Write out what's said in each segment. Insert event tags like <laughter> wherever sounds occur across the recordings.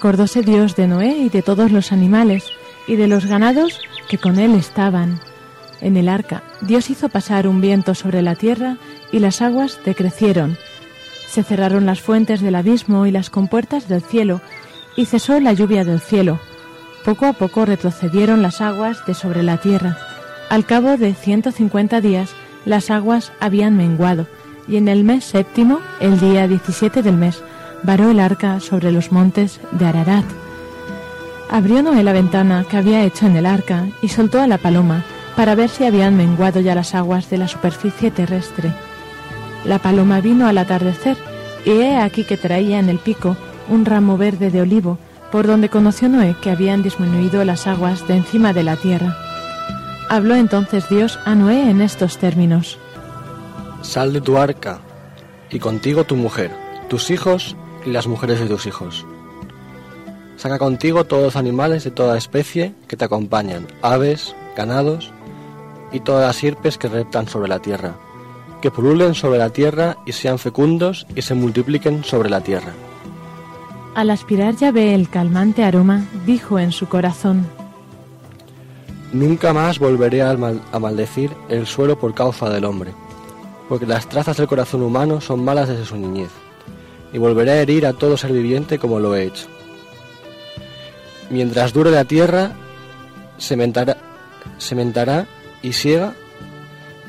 Acordóse Dios de Noé y de todos los animales y de los ganados que con él estaban. En el arca Dios hizo pasar un viento sobre la tierra y las aguas decrecieron. Se cerraron las fuentes del abismo y las compuertas del cielo y cesó la lluvia del cielo. Poco a poco retrocedieron las aguas de sobre la tierra. Al cabo de ciento cincuenta días las aguas habían menguado y en el mes séptimo, el día diecisiete del mes, varó el arca sobre los montes de Ararat. Abrió Noé la ventana que había hecho en el arca y soltó a la paloma para ver si habían menguado ya las aguas de la superficie terrestre. La paloma vino al atardecer y he aquí que traía en el pico un ramo verde de olivo, por donde conoció Noé que habían disminuido las aguas de encima de la tierra. Habló entonces Dios a Noé en estos términos. Sal de tu arca, y contigo tu mujer, tus hijos y las mujeres de tus hijos. Saca contigo todos los animales de toda especie que te acompañan, aves, ganados y todas las sierpes que reptan sobre la tierra, que pululen sobre la tierra y sean fecundos y se multipliquen sobre la tierra. Al aspirar ve el calmante aroma, dijo en su corazón, Nunca más volveré a, a maldecir el suelo por causa del hombre, porque las trazas del corazón humano son malas desde su niñez y volveré a herir a todo ser viviente como lo he hecho. Mientras dure la tierra, sementará, sementará y siega,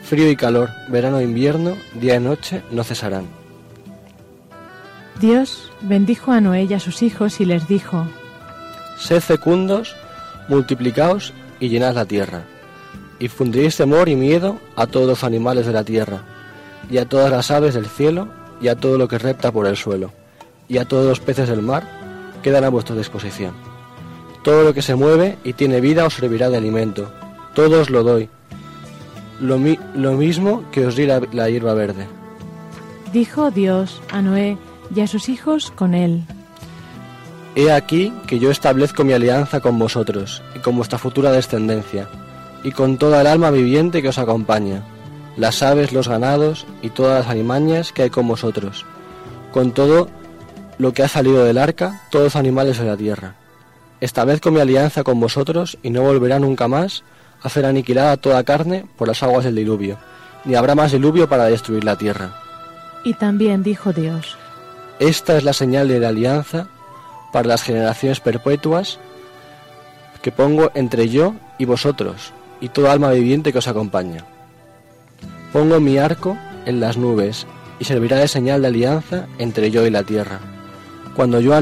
frío y calor, verano e invierno, día y noche no cesarán. Dios bendijo a Noé y a sus hijos y les dijo, Sed fecundos, multiplicaos y llenad la tierra, y fundiréis temor y miedo a todos los animales de la tierra, y a todas las aves del cielo, y a todo lo que repta por el suelo, y a todos los peces del mar, quedan a vuestra disposición. Todo lo que se mueve y tiene vida os servirá de alimento, todo os lo doy, lo, lo mismo que os di la, la hierba verde. Dijo Dios a Noé y a sus hijos con él. He aquí que yo establezco mi alianza con vosotros y con vuestra futura descendencia, y con toda el alma viviente que os acompaña las aves, los ganados y todas las alimañas que hay con vosotros, con todo lo que ha salido del arca, todos los animales de la tierra. Establezco mi alianza con vosotros y no volverá nunca más a hacer aniquilada toda carne por las aguas del diluvio, ni habrá más diluvio para destruir la tierra. Y también dijo Dios, Esta es la señal de la alianza para las generaciones perpetuas que pongo entre yo y vosotros y toda alma viviente que os acompaña. Pongo mi arco en las nubes y servirá de señal de alianza entre yo y la tierra. Cuando yo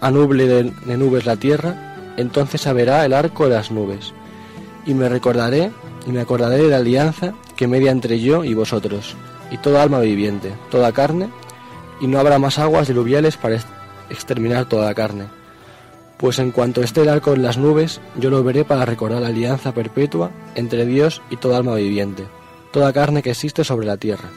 anuble de, nubes la tierra, entonces saberá el arco de las nubes. Y me recordaré y me acordaré de la alianza que media entre yo y vosotros, y toda alma viviente, toda carne, y no habrá más aguas diluviales para exterminar toda carne. Pues en cuanto esté el arco en las nubes, yo lo veré para recordar la alianza perpetua entre Dios y toda alma viviente toda carne que existe sobre la tierra.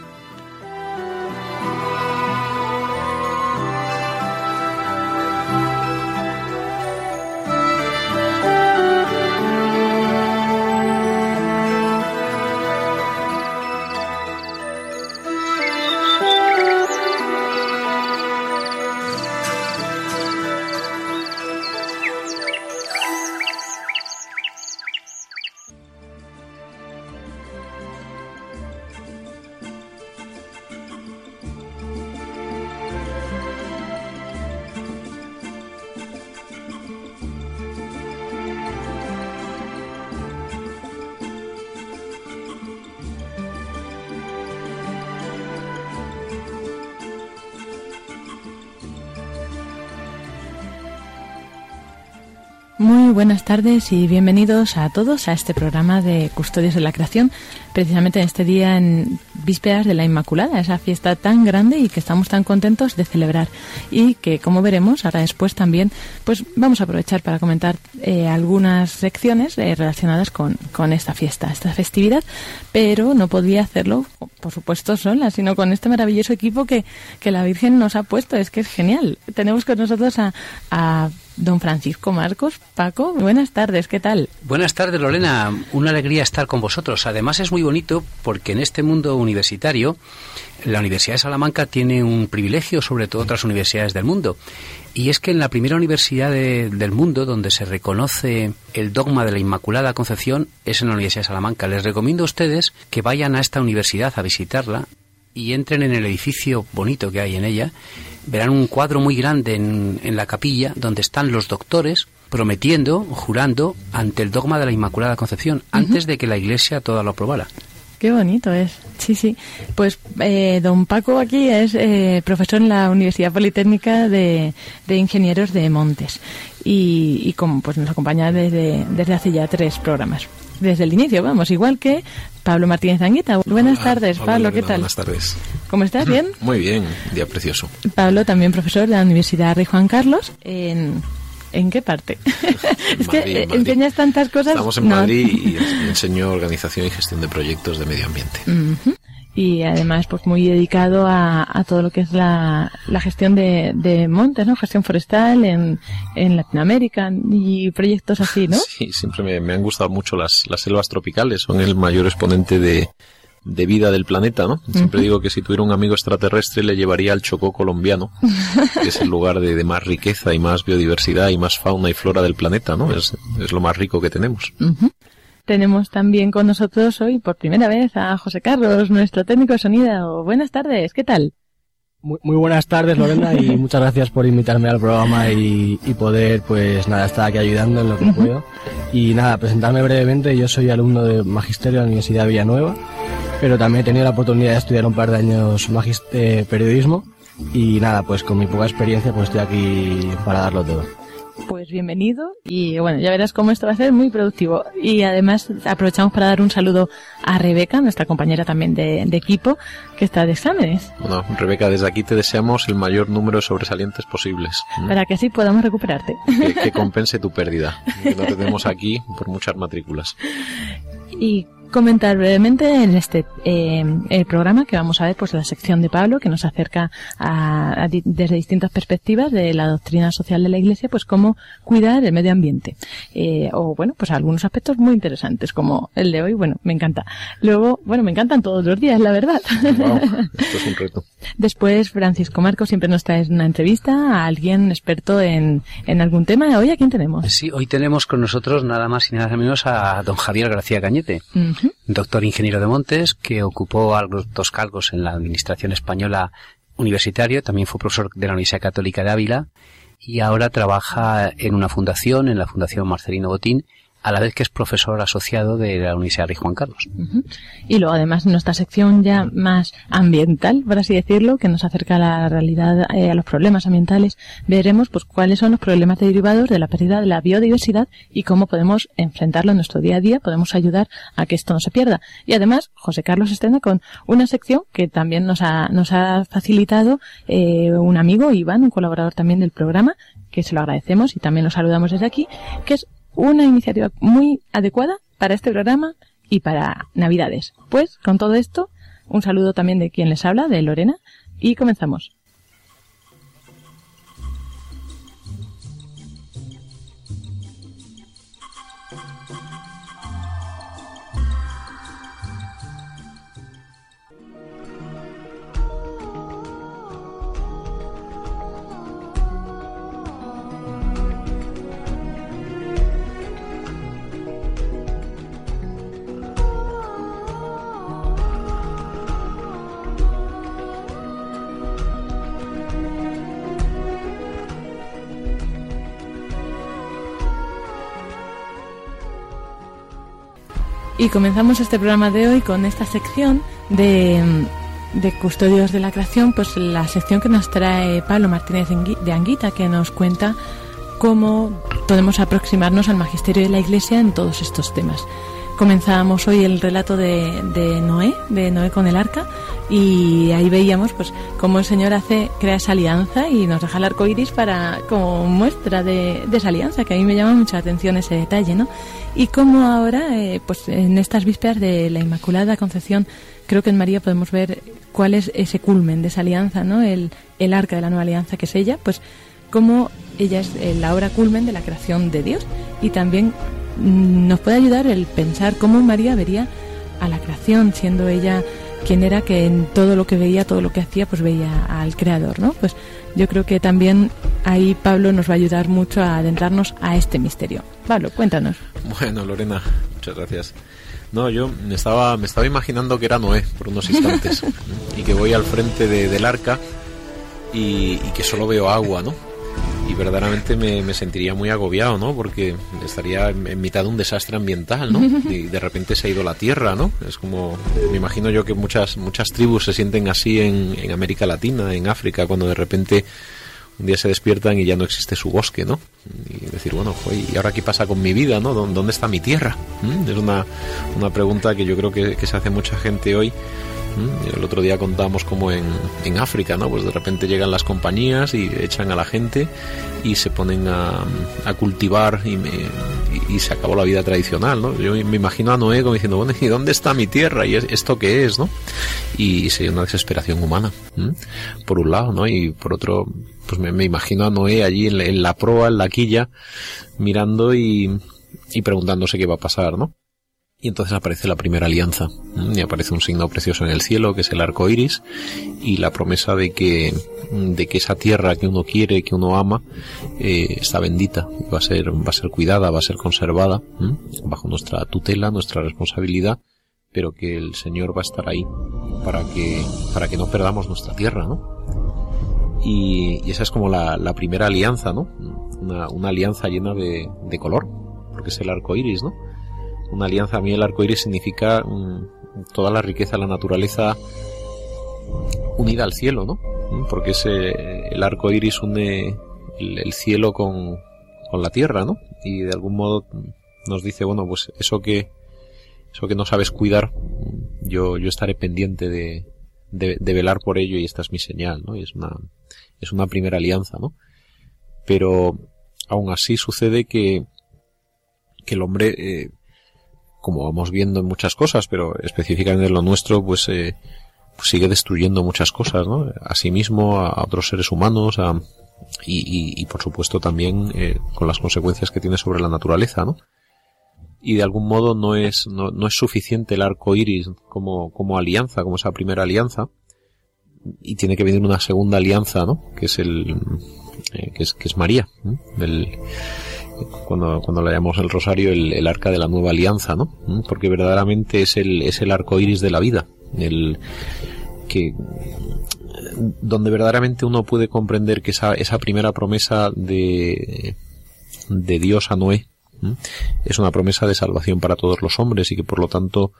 Tardes y bienvenidos a todos a este programa de Custodios de la Creación, precisamente en este día en vísperas de la Inmaculada, esa fiesta tan grande y que estamos tan contentos de celebrar. Y que como veremos ahora después también pues vamos a aprovechar para comentar eh, algunas secciones eh, relacionadas con, con esta fiesta, esta festividad, pero no podía hacerlo por supuesto sola, sino con este maravilloso equipo que, que la Virgen nos ha puesto, es que es genial. Tenemos con nosotros a, a Don Francisco Marcos, Paco, buenas tardes, ¿qué tal? Buenas tardes, Lorena. Una alegría estar con vosotros. Además es muy bonito porque en este mundo universitario la Universidad de Salamanca tiene un privilegio sobre todo otras universidades del mundo. Y es que en la primera universidad del mundo donde se reconoce el dogma de la Inmaculada Concepción es en la Universidad de Salamanca. Les recomiendo a ustedes que vayan a esta universidad a visitarla y entren en el edificio bonito que hay en ella verán un cuadro muy grande en, la capilla donde están los doctores prometiendo, jurando ante el dogma de la Inmaculada Concepción, antes de que la Iglesia toda lo aprobara. Qué bonito es. Sí, sí. Pues eh, don Paco aquí es eh, profesor en la Universidad Politécnica de, Ingenieros de Montes y, y, como pues nos acompaña desde, desde hace ya tres programas desde el inicio, vamos, igual que Pablo Martínez Anguita. Buenas tardes, Pablo, ¿qué tal? Buenas tardes. ¿Cómo estás? ¿Bien? <laughs> Muy bien, día precioso. Pablo, también profesor de la Universidad Rey Juan Carlos, en... ¿En qué parte? <laughs> es que enseñas tantas cosas. Estamos en Madrid y <laughs> enseño organización y gestión de proyectos de medio ambiente y además pues muy dedicado a, a todo lo que es la, la gestión de, de, montes, ¿no? Gestión forestal en, en Latinoamérica y proyectos así, ¿no? Sí, siempre me, me han gustado mucho las, las selvas tropicales, son el mayor exponente de, de vida del planeta, ¿no? Siempre digo que si tuviera un amigo extraterrestre le llevaría al Chocó colombiano, que es el <laughs> lugar de, de, más riqueza y más biodiversidad y más fauna y flora del planeta, ¿no? Es, es lo más rico que tenemos. Tenemos también con nosotros hoy por primera vez a José Carlos, nuestro técnico de sonido. Buenas tardes, ¿qué tal? Muy, buenas tardes Lorena y <laughs> muchas gracias por invitarme al programa y, poder pues nada estar aquí ayudando en lo que puedo. Y nada presentarme brevemente. Yo soy alumno de magisterio de la Universidad de Villanueva pero también he tenido la oportunidad de estudiar un par de años eh, periodismo. Y nada pues con mi poca experiencia pues estoy aquí para darlo todo pues bienvenido y bueno, ya verás cómo esto va a ser muy productivo. Y además aprovechamos para dar un saludo a Rebeca, nuestra compañera también de, equipo, que está de exámenes. Bueno, Rebeca, desde aquí te deseamos el mayor número de sobresalientes posibles. Para que así podamos recuperarte. Que, que compense tu pérdida, que no te tenemos aquí por muchas matrículas. <laughs> Y comentar brevemente en este eh, el programa que vamos a ver pues la sección de Pablo que nos acerca a, desde distintas perspectivas de la doctrina social de la Iglesia pues cómo cuidar el medio ambiente. Eh, o bueno pues algunos aspectos muy interesantes como el de hoy. Bueno me encanta. Luego bueno me encantan todos los días la verdad. <laughs> Esto es un reto. Después Francisco Marco siempre nos trae una entrevista a alguien experto en, en algún tema. Hoy a quién tenemos sí hoy tenemos con nosotros nada más y nada menos a don Javier García Cañete doctor ingeniero de montes, que ocupó altos cargos en la administración española universitario, también fue profesor de la Universidad Católica de Ávila y ahora trabaja en una fundación, en la Fundación Marcelino Botín, a la vez que es profesor asociado de la Universidad de Juan Carlos. Y luego además nuestra sección ya más ambiental, por así decirlo, que nos acerca a la realidad, eh, a los problemas ambientales, veremos pues cuáles son los problemas derivados de la pérdida de la biodiversidad y cómo podemos enfrentarlo en nuestro día a día, podemos ayudar a que esto no se pierda. Y además, José Carlos estrena con una sección que también nos ha, nos ha facilitado eh, un amigo, Iván, un colaborador también del programa, que se lo agradecemos y también lo saludamos desde aquí, que es una iniciativa muy adecuada para este programa y para Navidades. Pues con todo esto, un saludo también de quien les habla, de Lorena, y comenzamos. Y comenzamos este programa de hoy con esta sección de, Custodios de la Creación, pues la sección que nos trae Pablo Martínez de Anguita, que nos cuenta cómo podemos aproximarnos al magisterio de la Iglesia en todos estos temas. Comenzábamos hoy el relato de, Noé, de Noé con el arca, y ahí veíamos pues cómo el Señor hace, crea esa alianza y nos deja el arco iris para, como muestra de, esa alianza, que a mí me llama mucha atención ese detalle, ¿no? Y cómo ahora, eh, pues en estas vísperas de la Inmaculada Concepción, creo que en María podemos ver cuál es ese culmen de esa alianza, ¿no? El, el arca de la nueva alianza que es ella, pues cómo ella es eh, la obra culmen de la creación de Dios y también nos puede ayudar el pensar cómo María vería a la creación, siendo ella quien era que en todo lo que veía, todo lo que hacía, pues veía al Creador, ¿no? Pues yo creo que también ahí Pablo nos va a ayudar mucho a adentrarnos a este misterio. Pablo, cuéntanos. Bueno, Lorena, muchas gracias. No, yo me estaba, me estaba imaginando que era Noé por unos instantes <laughs> y que voy al frente del arca y que solo veo agua, ¿no? Y verdaderamente me, sentiría muy agobiado, ¿no? Porque estaría en, mitad de un desastre ambiental, ¿no? <laughs> Y de repente se ha ido la tierra, ¿no? Es como, me imagino yo que muchas, muchas tribus se sienten así en, en América Latina, en África, cuando de repente un día se despiertan y ya no existe su bosque, ¿no? Y decir, bueno, ¿y ahora qué pasa con mi vida, ¿no? ¿Dónde está mi tierra? ¿Mm? Es una, una pregunta que yo creo que, que se hace mucha gente hoy el otro día contábamos como en, en, África, ¿no? Pues de repente llegan las compañías y echan a la gente y se ponen a, a cultivar y, y, se acabó la vida tradicional, ¿no? Yo me imagino a Noé como diciendo, bueno, ¿y dónde está mi tierra? ¿Y esto qué es, no? Y, sería una desesperación humana, por un lado, ¿no? Y por otro, pues me, imagino a Noé allí en la, en la proa, en la quilla, mirando y, y preguntándose qué va a pasar, ¿no? Y entonces aparece la primera alianza. Y aparece un signo precioso en el cielo, que es el arco iris, y la promesa de que, de que esa tierra que uno quiere, que uno ama, eh, está bendita, va a ser, va a ser cuidada, va a ser conservada, bajo nuestra tutela, nuestra responsabilidad, pero que el Señor va a estar ahí para que, para que no perdamos nuestra tierra, ¿no? Y, esa es como la, la primera alianza, ¿no? Una, alianza llena de, de color, porque es el arco iris, ¿no? Una alianza. A mí el arco iris significa mm, toda la riqueza de la naturaleza unida al cielo, ¿no? Mm, porque ese, el arco iris une el, cielo con, con, la tierra, ¿no? Y de algún modo nos dice, bueno, pues eso que, eso que no sabes cuidar, yo, yo estaré pendiente de, de, velar por ello y esta es mi señal, ¿no? Y es una, es una primera alianza, ¿no? Pero aún así sucede que, que el hombre eh, como vamos viendo en muchas cosas, pero específicamente en lo nuestro, pues, eh, pues sigue destruyendo muchas cosas, ¿no? A sí mismo, a, otros seres humanos, a, y, y, por supuesto también eh, con las consecuencias que tiene sobre la naturaleza, ¿no? Y de algún modo no es, no, no es suficiente el arco iris como, como alianza, como esa primera alianza, y tiene que venir una segunda alianza, ¿no? Que es el, eh, que es, que es María, cuando, cuando le llamamos el rosario, el, arca de la nueva alianza, ¿no? ¿Mm? Porque verdaderamente es el, es el arco iris de la vida, el que donde verdaderamente uno puede comprender que esa, esa primera promesa de, de Dios a Noé es una promesa de salvación para todos los hombres y que por lo tanto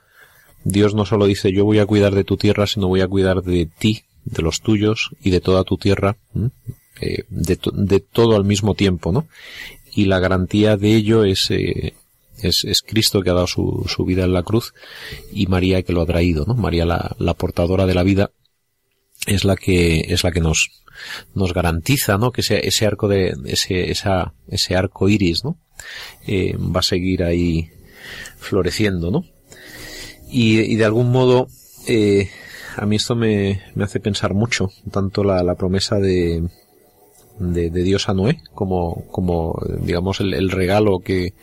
Dios no solo dice yo voy a cuidar de tu tierra, sino voy a cuidar de ti, de los tuyos y de toda tu tierra, eh, de, de, todo al mismo tiempo, ¿no? Y la garantía de ello es, eh, es, es, Cristo que ha dado su, su, vida en la cruz y María que lo ha traído, ¿no? María la, la, portadora de la vida es la que es la que nos nos garantiza, ¿no? Que ese, ese arco de ese esa, ese arco iris, ¿no? Eh, va a seguir ahí floreciendo, ¿no? Y, y de algún modo eh, a mí esto me, me hace pensar mucho, tanto la, la promesa de, de, Dios a Noé, como, como digamos, el, regalo que,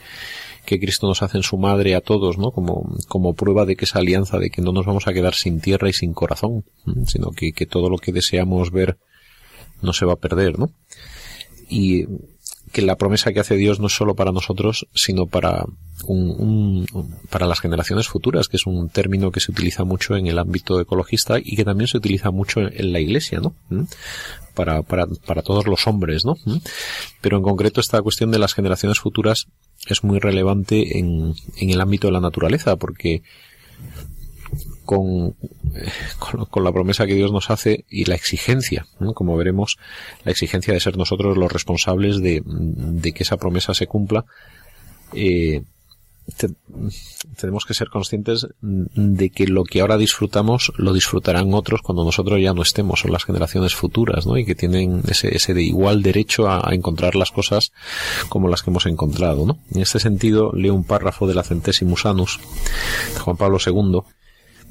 que Cristo nos hace en su madre a todos, ¿no? Como, como prueba de que esa alianza, de que no nos vamos a quedar sin tierra y sin corazón, sino que, que todo lo que deseamos ver no se va a perder, ¿no? Y que la promesa que hace Dios no solo para nosotros, sino para para las generaciones futuras, que es un término que se utiliza mucho en el ámbito ecologista y que también se utiliza mucho en la iglesia, ¿no? Para, para, para todos los hombres, ¿no? Pero en concreto esta cuestión de las generaciones futuras es muy relevante en, en el ámbito de la naturaleza, porque con, con, la promesa que Dios nos hace y la exigencia, como veremos, la exigencia de ser nosotros los responsables de, de que esa promesa se cumpla. Eh, tenemos que ser conscientes de que lo que ahora disfrutamos lo disfrutarán otros cuando nosotros ya no estemos, son las generaciones futuras, ¿no? Y que tienen ese, ese de igual derecho a, encontrar las cosas como las que hemos encontrado, ¿no? En este sentido, leo un párrafo de la Centesimus Annus de Juan Pablo II,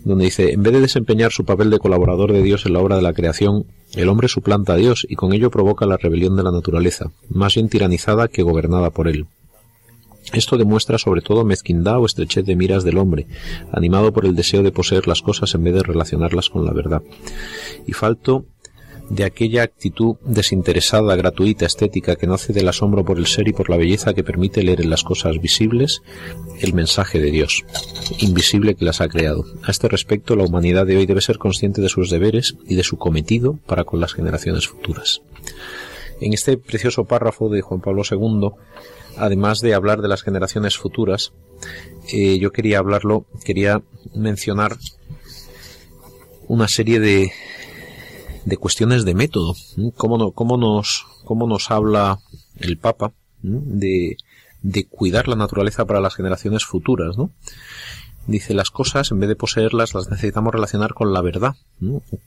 donde dice, en vez de desempeñar su papel de colaborador de Dios en la obra de la creación, el hombre suplanta a Dios y con ello provoca la rebelión de la naturaleza, más bien tiranizada que gobernada por él. Esto demuestra sobre todo mezquindad o estrechez de miras del hombre, animado por el deseo de poseer las cosas en vez de relacionarlas con la verdad. Y falto de aquella actitud desinteresada, gratuita, estética que nace del asombro por el ser y por la belleza que permite leer en las cosas visibles el mensaje de Dios, invisible que las ha creado. A este respecto, la humanidad de hoy debe ser consciente de sus deberes y de su cometido para con las generaciones futuras. En este precioso párrafo de Juan Pablo II además de hablar de las generaciones futuras, eh, yo quería hablarlo, quería mencionar una serie de, de cuestiones de método. ¿Cómo, no, cómo, nos, cómo nos habla el Papa de, de cuidar la naturaleza para las generaciones futuras? ¿no? Dice, las cosas, en vez de poseerlas, las necesitamos relacionar con la verdad,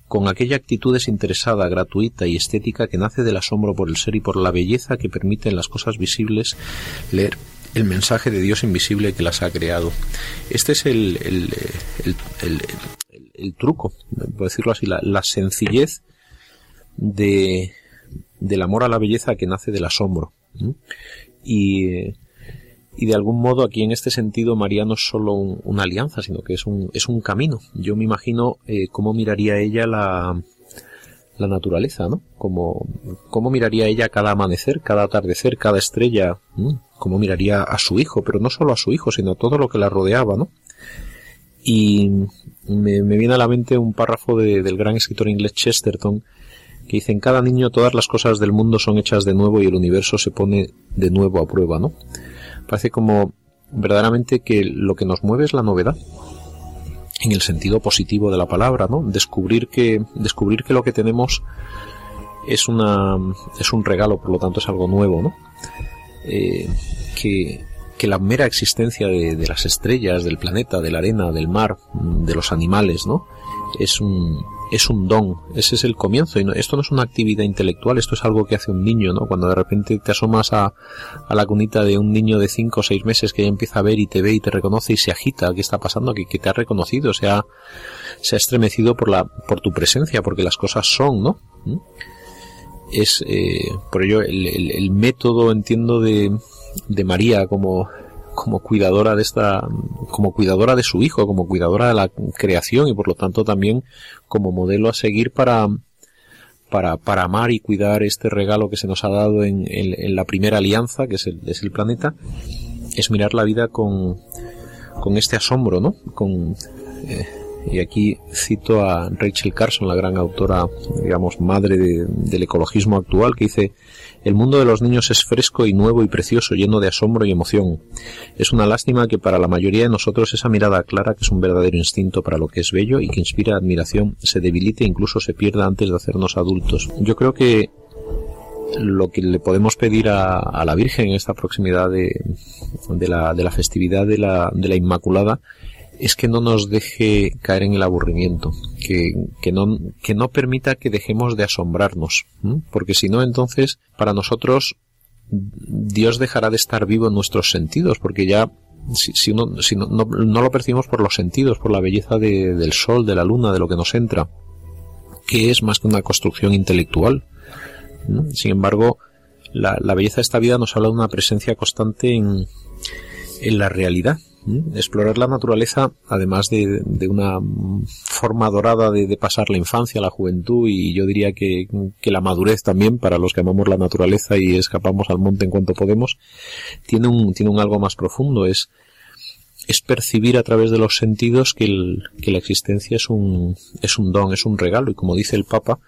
con aquella actitud desinteresada, gratuita y estética que nace del asombro por el ser y por la belleza que permite en las cosas visibles leer el mensaje de Dios invisible que las ha creado. Este es el, el, el, truco, por decirlo así, la, sencillez de, del amor a la belleza que nace del asombro. Y y de algún modo aquí en este sentido María no es solo una alianza, sino que es un, es un camino. Yo me imagino eh, cómo miraría ella la, la naturaleza, ¿no? Cómo, cómo miraría ella cada amanecer, cada atardecer, cada estrella, cómo miraría a su hijo, pero no solo a su hijo, sino a todo lo que la rodeaba, ¿no? Y me, viene a la mente un párrafo del gran escritor inglés Chesterton que dice en cada niño todas las cosas del mundo son hechas de nuevo y el universo se pone de nuevo a prueba, ¿no? Parece como verdaderamente que lo que nos mueve es la novedad en el sentido positivo de la palabra, ¿no? Descubrir que descubrir que lo que tenemos es una es un regalo, por lo tanto es algo nuevo, ¿no? Eh, que, que la mera existencia de, de, las estrellas, del planeta, de la arena, del mar, de los animales, ¿no? Es un es un don, ese es el comienzo. Y esto no es una actividad intelectual, esto es algo que hace un niño, ¿no? Cuando de repente te asomas a, a la cunita de un niño de 5 o 6 meses que ya empieza a ver y te ve y te reconoce y se agita, ¿qué está pasando? Que, que te ha reconocido, se ha, se ha estremecido por, la, por tu presencia, porque las cosas son, ¿no? ¿Mm? Es, eh, por ello, el, el, el método, entiendo, de, de María como como cuidadora de esta, como cuidadora de su hijo, como cuidadora de la creación y por lo tanto también como modelo a seguir para, para, para amar y cuidar este regalo que se nos ha dado en, en, la primera alianza, que es el, es el planeta, es mirar la vida con, con este asombro, ¿no? Con, eh, y aquí cito a Rachel Carson, la gran autora, digamos, madre del ecologismo actual, que dice, el mundo de los niños es fresco y nuevo y precioso, lleno de asombro y emoción. Es una lástima que para la mayoría de nosotros esa mirada clara, que es un verdadero instinto para lo que es bello y que inspira admiración, se debilite e incluso se pierda antes de hacernos adultos. Yo creo que lo que le podemos pedir a, la Virgen en esta proximidad de, de, la, de la festividad de la, de la Inmaculada es que no nos deje caer en el aburrimiento, que, no, que no permita que dejemos de asombrarnos, porque si no, entonces, para nosotros, Dios dejará de estar vivo en nuestros sentidos, porque ya, si, si, si no, no, lo percibimos por los sentidos, por la belleza de, del sol, de la luna, de lo que nos entra, que es más que una construcción intelectual. Sin embargo, la, la belleza de esta vida nos habla de una presencia constante en, en la realidad, Explorar la naturaleza, además de, una forma dorada de, pasar la infancia, la juventud y yo diría que, la madurez también para los que amamos la naturaleza y escapamos al monte en cuanto podemos, tiene un, tiene un algo más profundo, es, es percibir a través de los sentidos que, que la existencia es un, es un don, es un regalo. Y como dice el Papa,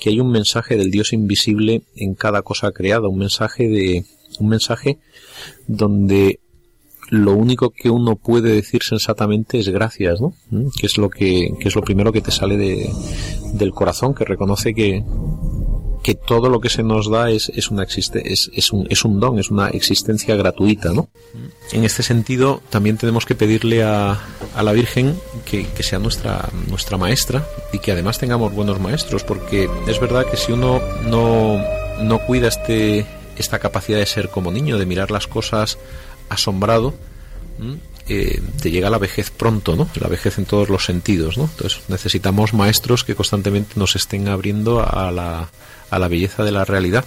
que hay un mensaje del Dios invisible en cada cosa creada, un mensaje de, un mensaje donde lo único que uno puede decir sensatamente es gracias, ¿no? ¿Mm? Que es lo que, es lo primero que te sale de, del corazón, que reconoce que, que todo lo que se nos da es, es, una existe, es, es, un, es un don, es una existencia gratuita, ¿no? En este sentido, también tenemos que pedirle a, a la Virgen que, que, sea nuestra, nuestra maestra y que además tengamos buenos maestros, porque es verdad que si uno no, no cuida este, esta capacidad de ser como niño, de mirar las cosas asombrado, eh, te llega la vejez pronto, ¿no? La vejez en todos los sentidos, ¿no? Entonces necesitamos maestros que constantemente nos estén abriendo a la, a la belleza de la realidad,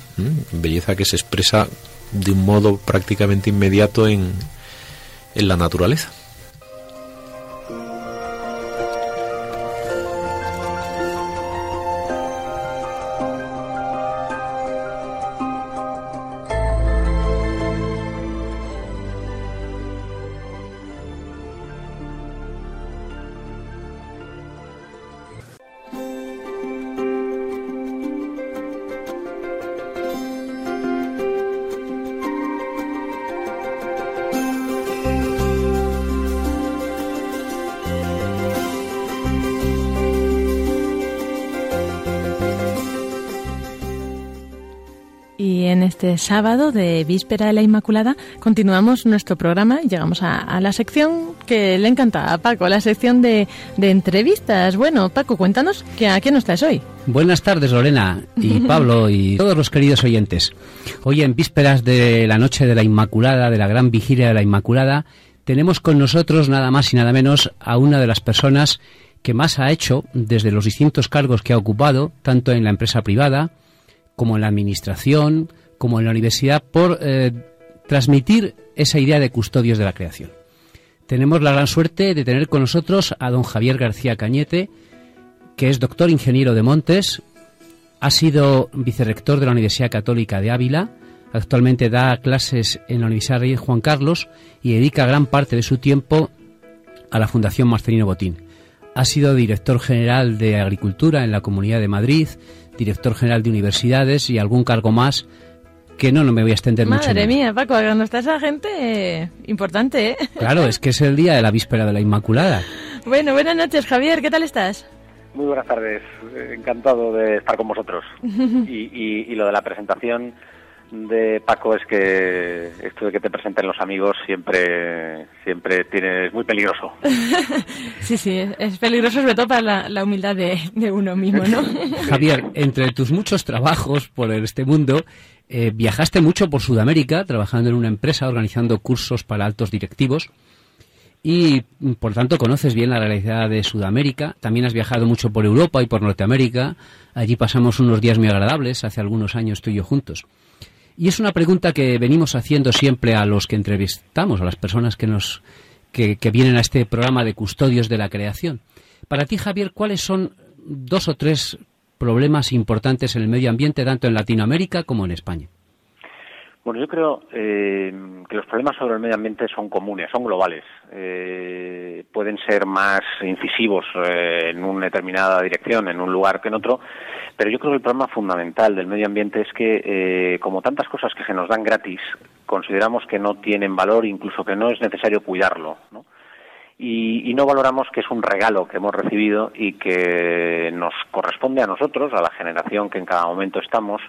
belleza que se expresa de un modo prácticamente inmediato en, en la naturaleza. Este sábado de Víspera de la Inmaculada continuamos nuestro programa y llegamos a, la sección que le encanta a Paco, la sección de, entrevistas. Bueno, Paco, cuéntanos que, a quién nos traes hoy. Buenas tardes, Lorena y <laughs> Pablo y todos los queridos oyentes. Hoy en Vísperas de la Noche de la Inmaculada, de la Gran Vigilia de la Inmaculada, tenemos con nosotros nada más y nada menos a una de las personas que más ha hecho desde los distintos cargos que ha ocupado, tanto en la empresa privada como en la administración, como en la universidad por eh, transmitir esa idea de custodios de la creación. Tenemos la gran suerte de tener con nosotros a don Javier García Cañete, que es doctor ingeniero de Montes, ha sido vicerrector de la Universidad Católica de Ávila, actualmente da clases en la Universidad Rey Juan Carlos y dedica gran parte de su tiempo a la Fundación Marcelino Botín. Ha sido director general de Agricultura en la Comunidad de Madrid, director general de Universidades y algún cargo más que no, no me voy a extender mucho. Madre mía, Paco, cuando está esa gente, importante, ¿eh? Claro, es que es el día de la víspera de la Inmaculada. <laughs> bueno, buenas noches, Javier, ¿qué tal estás? Muy buenas tardes, encantado de estar con vosotros. <laughs> y, y, lo de la presentación de Paco es que esto de que te presenten los amigos siempre siempre tiene, es muy peligroso. <laughs> sí, sí, es peligroso sobre todo para la, humildad de, de, uno mismo, ¿no? <laughs> Javier, entre tus muchos trabajos por este mundo, eh, viajaste mucho por Sudamérica, trabajando en una empresa, organizando cursos para altos directivos. Y, por tanto, conoces bien la realidad de Sudamérica. También has viajado mucho por Europa y por Norteamérica. Allí pasamos unos días muy agradables, hace algunos años tú y yo juntos. Y es una pregunta que venimos haciendo siempre a los que entrevistamos, a las personas que nos que, vienen a este programa de custodios de la creación. Para ti, Javier, ¿cuáles son dos o tres problemas importantes en el medio ambiente, tanto en Latinoamérica como en España? Bueno, yo creo eh, que los problemas sobre el medio ambiente son comunes, son globales. Eh, pueden ser más incisivos eh, en una determinada dirección, en un lugar que en otro, pero yo creo que el problema fundamental del medio ambiente es que, como tantas cosas que se nos dan gratis, consideramos que no tienen valor, incluso que no es necesario cuidarlo. ¿no? y, no valoramos que es un regalo que hemos recibido y que nos corresponde a nosotros, a la generación que en cada momento estamos,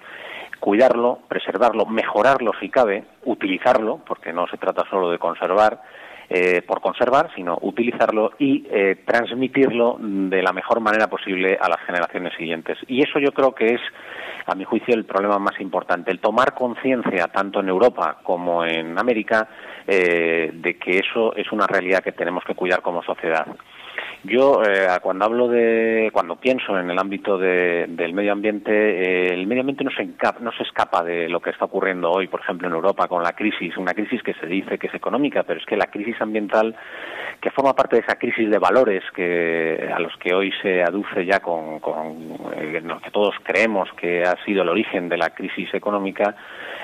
cuidarlo, preservarlo, mejorarlo si cabe, utilizarlo, porque no se trata solo de conservar, eh, por conservar, sino utilizarlo y eh, transmitirlo de la mejor manera posible a las generaciones siguientes. Y eso yo creo que es, a mi juicio, el problema más importante, el tomar conciencia, tanto en Europa como en América, eh, de que eso es una realidad que tenemos que cuidar como sociedad. Yo, eh, cuando hablo de, cuando pienso en el ámbito del medio ambiente, eh, el medio ambiente no se, no se escapa de lo que está ocurriendo hoy, por ejemplo, en Europa con la crisis, una crisis que se dice que es económica, pero es que la crisis ambiental que forma parte de esa crisis de valores que a los que hoy se aduce ya con, eh, en que todos creemos que ha sido el origen de la crisis económica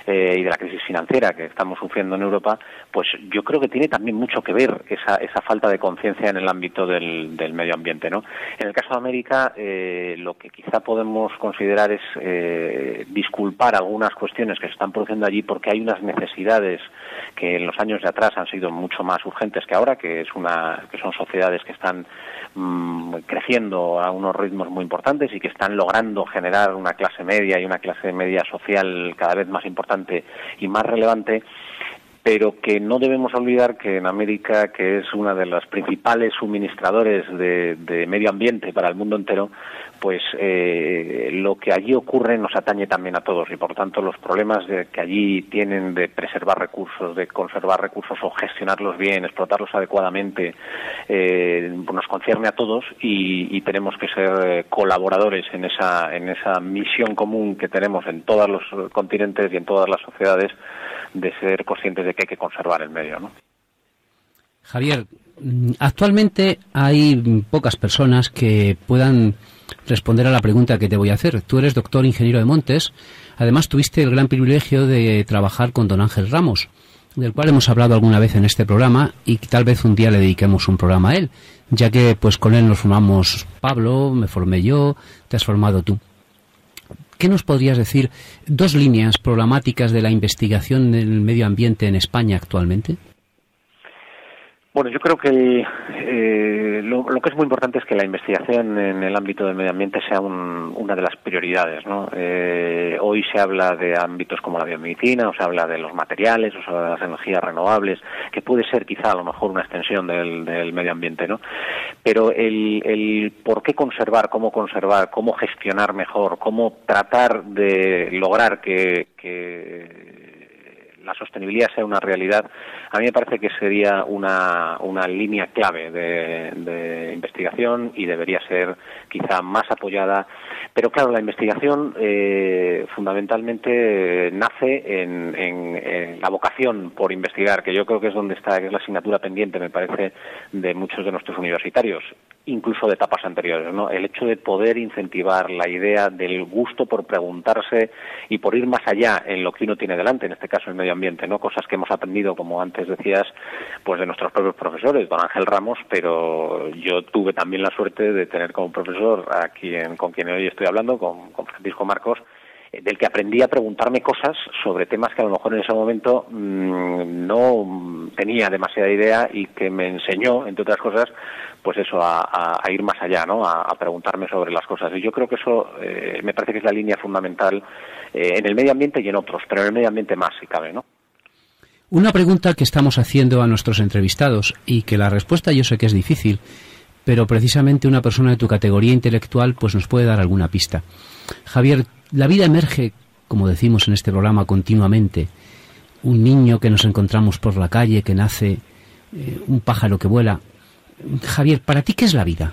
eh, y de la crisis financiera que estamos sufriendo en Europa, pues yo creo que tiene también mucho que ver esa, esa falta de conciencia en el ámbito del, del, medio ambiente, ¿no? En el caso de América, eh, lo que quizá podemos considerar es eh, disculpar algunas cuestiones que se están produciendo allí porque hay unas necesidades que en los años de atrás han sido mucho más urgentes que ahora, que es una que son sociedades que están mmm, creciendo a unos ritmos muy importantes y que están logrando generar una clase media y una clase media social cada vez más importante y más relevante pero que no debemos olvidar que en América, que es una de las principales suministradores de medio ambiente para el mundo entero, pues eh, lo que allí ocurre nos atañe también a todos y por tanto los problemas de, que allí tienen de preservar recursos, de conservar recursos o gestionarlos bien, explotarlos adecuadamente, eh, nos concierne a todos y, y tenemos que ser eh, colaboradores en esa, en esa misión común que tenemos en todos los continentes y en todas las sociedades de ser conscientes de que hay que conservar el medio. ¿no? Javier, mm, actualmente hay pocas personas que puedan responder a la pregunta que te voy a hacer. Tú eres doctor ingeniero de montes. Además, tuviste el gran privilegio de trabajar con don Ángel Ramos, del cual hemos hablado alguna vez en este programa y tal vez un día le dediquemos un programa a él, ya que pues con él nos formamos Pablo, me formé yo, te has formado tú. ¿Qué nos podrías decir? Dos líneas programáticas de la investigación del medio ambiente en España actualmente. Bueno, yo creo que eh, lo, que es muy importante es que la investigación en el ámbito del medio ambiente sea un, una de las prioridades. ¿no? Eh, hoy se habla de ámbitos como la biomedicina, o se habla de los materiales, o se habla de las energías renovables, que puede ser quizá a lo mejor una extensión del, del medio ambiente, ¿no? Pero el, el por qué conservar, cómo conservar, cómo gestionar mejor, cómo tratar de lograr que, que la sostenibilidad sea una realidad, a mí me parece que sería una, una línea clave de, investigación y debería ser quizá más apoyada. Pero claro, la investigación eh, fundamentalmente nace en, en, la vocación por investigar, que yo creo que es donde está, que es la asignatura pendiente, me parece, de muchos de nuestros universitarios incluso de etapas anteriores, ¿no? El hecho de poder incentivar la idea del gusto por preguntarse y por ir más allá en lo que uno tiene delante, en este caso el medio ambiente, ¿no? Cosas que hemos aprendido, como antes decías, pues de nuestros propios profesores, don Ángel Ramos, pero yo tuve también la suerte de tener como profesor a quien, con quien hoy estoy hablando, con, Francisco Marcos, del que aprendí a preguntarme cosas sobre temas que a lo mejor en ese momento mmm, no tenía demasiada idea y que me enseñó, entre otras cosas, pues eso, a, ir más allá, ¿no? A, a, preguntarme sobre las cosas. Y yo creo que eso eh, me parece que es la línea fundamental eh, en el medio ambiente y en otros, pero en el medio ambiente más, si cabe, ¿no? Una pregunta que estamos haciendo a nuestros entrevistados y que la respuesta yo sé que es difícil, pero precisamente una persona de tu categoría intelectual pues nos puede dar alguna pista. Javier, la vida emerge, como decimos en este programa continuamente, un niño que nos encontramos por la calle, que nace, eh, un pájaro que vuela. Javier, ¿para ti qué es la vida?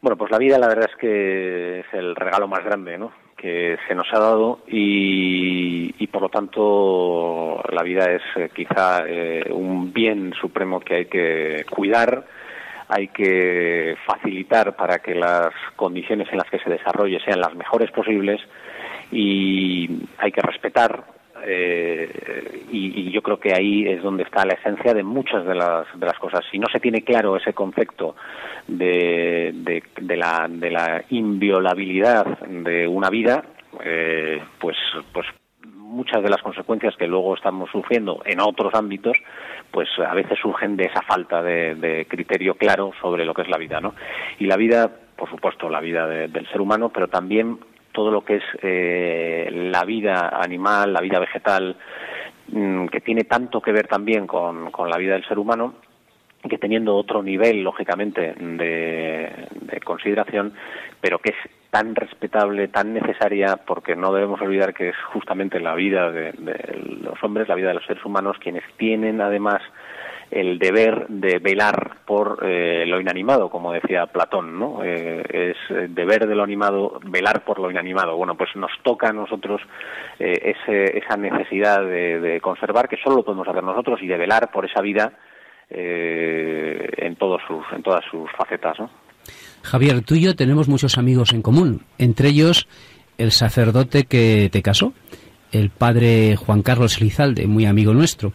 Bueno, pues la vida la verdad es que es el regalo más grande, ¿no? que se nos ha dado y, y por lo tanto la vida es eh, quizá eh, un bien supremo que hay que cuidar, hay que facilitar para que las condiciones en las que se desarrolle sean las mejores posibles y hay que respetar eh, y, yo creo que ahí es donde está la esencia de muchas de las, de las cosas. Si no se tiene claro ese concepto de, la, de la inviolabilidad de una vida, eh, pues, pues muchas de las consecuencias que luego estamos sufriendo en otros ámbitos, pues a veces surgen de esa falta de, criterio claro sobre lo que es la vida, ¿no? Y la vida, por supuesto, la vida de, del ser humano, pero también todo lo que es eh, la vida animal, la vida vegetal, mmm, que tiene tanto que ver también con, con, la vida del ser humano, que teniendo otro nivel, lógicamente, de, de consideración, pero que es tan respetable, tan necesaria, porque no debemos olvidar que es justamente la vida de los hombres, la vida de los seres humanos, quienes tienen además el deber de velar por eh, lo inanimado, como decía Platón, ¿no? Eh, es deber de lo animado velar por lo inanimado. Bueno, pues nos toca a nosotros eh, ese, esa necesidad de, conservar, que solo lo podemos hacer nosotros, y de velar por esa vida en todos sus en todas sus facetas ¿no? Javier tú y yo tenemos muchos amigos en común entre ellos el sacerdote que te casó el padre Juan Carlos Elizalde, muy amigo nuestro.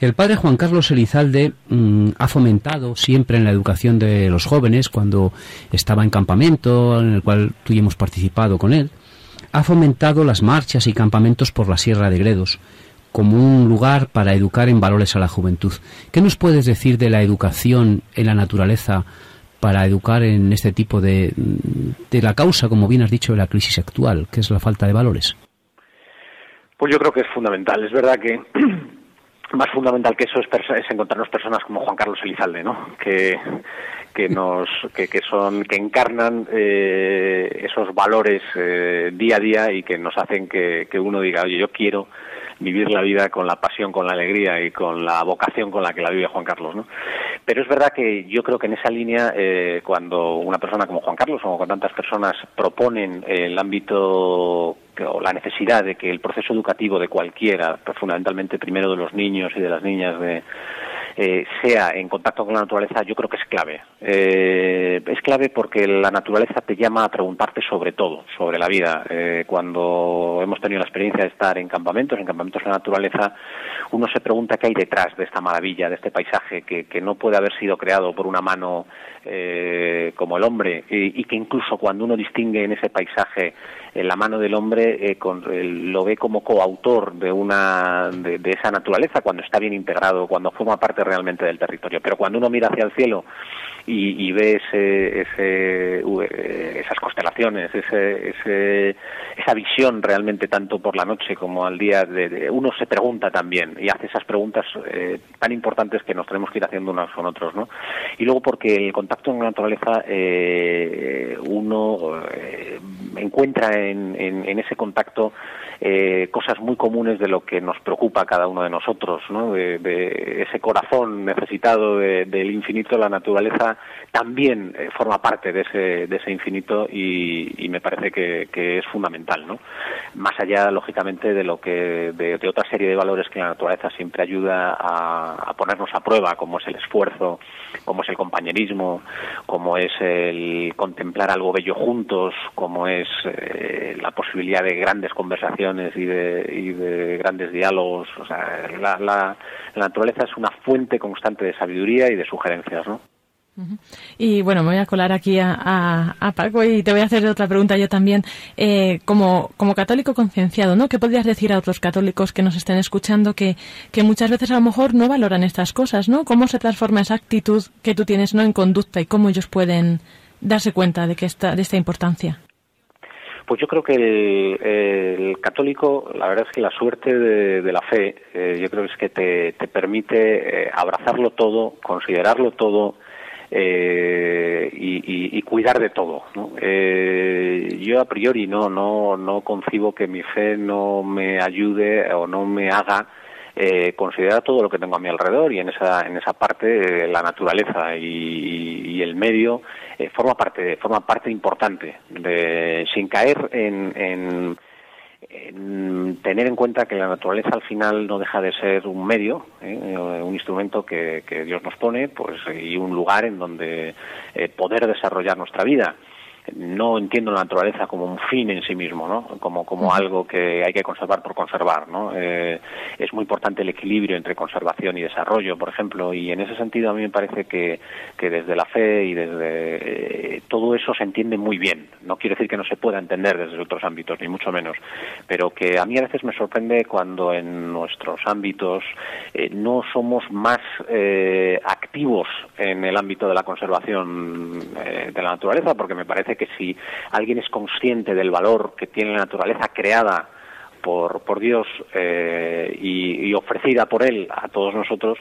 El padre Juan Carlos Elizalde mm, ha fomentado siempre en la educación de los jóvenes, cuando estaba en campamento, en el cual tú y hemos participado con él, ha fomentado las marchas y campamentos por la Sierra de Gredos como un lugar para educar en valores a la juventud. ¿Qué nos puedes decir de la educación en la naturaleza para educar en este tipo de, de la causa, como bien has dicho, de la crisis actual, que es la falta de valores? Pues yo creo que es fundamental. Es verdad que <clears throat> más fundamental que eso es, es, encontrarnos personas como Juan Carlos Elizalde, ¿no? Que, que nos que, que son que encarnan eh, esos valores eh, día a día y que nos hacen que, que uno diga oye yo quiero vivir la vida con la pasión, con la alegría y con la vocación con la que la vive Juan Carlos, ¿no? Pero es verdad que yo creo que en esa línea, eh, cuando una persona como Juan Carlos o con tantas personas proponen el ámbito o la necesidad de que el proceso educativo de cualquiera, fundamentalmente primero de los niños y de las niñas de eh, sea en contacto con la naturaleza, yo creo que es clave. Eh, es clave porque la naturaleza te llama a preguntarte sobre todo, sobre la vida. Eh, cuando hemos tenido la experiencia de estar en campamentos, en campamentos de la naturaleza, uno se pregunta qué hay detrás de esta maravilla, de este paisaje que, que no puede haber sido creado por una mano eh, como el hombre y, que incluso cuando uno distingue en ese paisaje la mano del hombre eh, lo ve como coautor de una de, esa naturaleza cuando está bien integrado cuando forma parte realmente del territorio. Pero cuando uno mira hacia el cielo y, ve ese, ese, esas constelaciones ese, ese, esa visión realmente tanto por la noche como al día de, uno se pregunta también y hace esas preguntas eh, tan importantes que nos tenemos que ir haciendo unos con otros no y luego porque el contacto con la naturaleza eh, uno eh, encuentra en, en, ese contacto eh, cosas muy comunes de lo que nos preocupa cada uno de nosotros, ¿no? de, ese corazón necesitado del infinito, la naturaleza también eh, forma parte de ese, de ese infinito y, me parece que, es fundamental, ¿no? Más allá, lógicamente, de lo que de, de, otra serie de valores que la naturaleza siempre ayuda a, a ponernos a prueba, como es el esfuerzo, como es el compañerismo, como es el contemplar algo bello juntos, como es eh, la posibilidad de grandes conversaciones y de, grandes diálogos. O sea, la, la, la naturaleza es una fuente constante de sabiduría y de sugerencias, ¿no? Y bueno, me voy a colar aquí a, a, Paco y te voy a hacer otra pregunta yo también. Eh, como, como católico concienciado, ¿no? ¿Qué podrías decir a otros católicos que nos estén escuchando que, que muchas veces a lo mejor no valoran estas cosas, ¿no? ¿Cómo se transforma esa actitud que tú tienes, ¿no? En conducta y cómo ellos pueden darse cuenta de, que esta, de esta importancia? Pues yo creo que el, católico, la verdad es que la suerte de, la fe, eh, yo creo que es que te, te permite eh, abrazarlo todo, considerarlo todo, eh, y, y, cuidar de todo. ¿no? Eh, yo a priori no, no, no concibo que mi fe no me ayude o no me haga eh, considerar todo lo que tengo a mi alrededor y en esa, en esa parte eh, la naturaleza y, y el medio eh, forma parte forma parte importante de, sin caer en, en tener en cuenta que la naturaleza al final no deja de ser un medio, ¿eh? un instrumento que, que, Dios nos pone, pues y un lugar en donde eh, poder desarrollar nuestra vida no entiendo la naturaleza como un fin en sí mismo, ¿no? Como, como algo que hay que conservar por conservar, ¿no? Eh, es muy importante el equilibrio entre conservación y desarrollo, por ejemplo, y en ese sentido a mí me parece que, que desde la fe y desde eh, todo eso se entiende muy bien. No quiere decir que no se pueda entender desde otros ámbitos, ni mucho menos, pero que a mí a veces me sorprende cuando en nuestros ámbitos eh, no somos más eh, activos en el ámbito de la conservación de la naturaleza, porque me parece que si alguien es consciente del valor que tiene la naturaleza creada por, por Dios eh, y, ofrecida por Él a todos nosotros,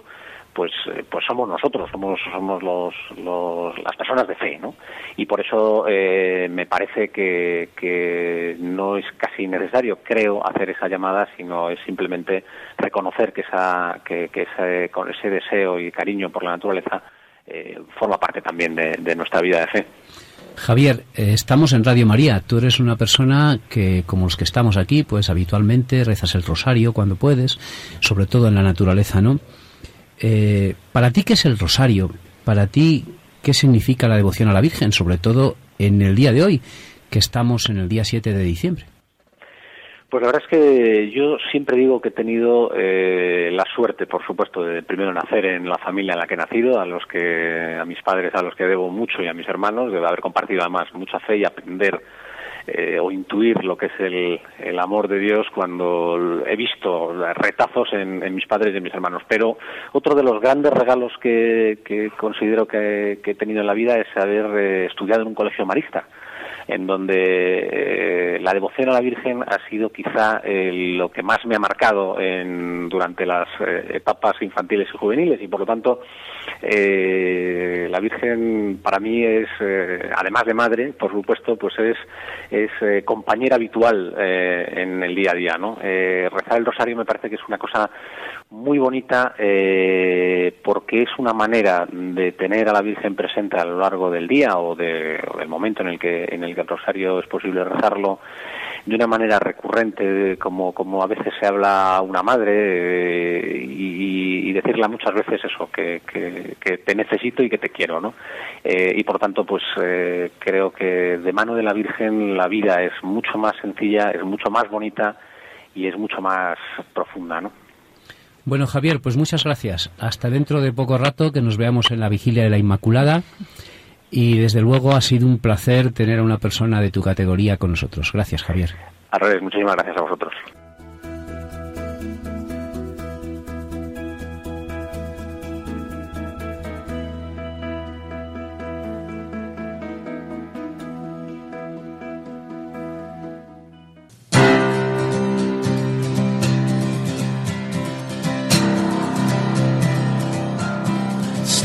pues, eh, pues somos nosotros, somos, somos los, los, las personas de fe, ¿no? Y por eso eh, me parece que, que no es casi necesario, creo, hacer esa llamada, sino es simplemente reconocer que, esa, que, que ese, con ese deseo y cariño por la naturaleza eh, forma parte también de nuestra vida de fe. Javier, eh, estamos en Radio María. Tú eres una persona que, como los que estamos aquí, pues habitualmente rezas el rosario cuando puedes, sobre todo en la naturaleza, ¿no? Eh, para ti, ¿qué es el rosario? Para ti, ¿qué significa la devoción a la Virgen? Sobre todo en el día de hoy, que estamos en el día 7 de diciembre. Pues la verdad es que yo siempre digo que he tenido eh, la suerte, por supuesto, de primero nacer en la familia en la que he nacido, a los que, a mis padres, a los que debo mucho y a mis hermanos, de haber compartido además mucha fe y aprender eh, o intuir lo que es el, el, amor de Dios cuando he visto retazos en, en, mis padres y en mis hermanos. Pero otro de los grandes regalos que, que considero que, que, he tenido en la vida es haber eh, estudiado en un colegio marista en donde eh, la devoción a la Virgen ha sido quizá eh, lo que más me ha marcado en, durante las eh, etapas infantiles y juveniles y por lo tanto eh, la Virgen para mí es, además de madre, por supuesto, pues es, es compañera habitual en el día a día, ¿no? rezar el rosario me parece que es una cosa muy bonita porque es una manera de tener a la Virgen presente a lo largo del día o, de, o del momento en el que en el que el rosario es posible rezarlo de una manera recurrente, como, como a veces se habla una madre, eh, y, y, decirle muchas veces eso, que, que, que, te necesito y que te quiero, ¿no? Eh, y por tanto, pues eh, creo que de mano de la Virgen la vida es mucho más sencilla, es mucho más bonita y es mucho más profunda, ¿no? Bueno, Javier, pues muchas gracias. Hasta dentro de poco rato que nos veamos en la vigilia de la Inmaculada. Y desde luego ha sido un placer tener a una persona de tu categoría con nosotros. Gracias, Javier. Al muchísimas gracias a vosotros.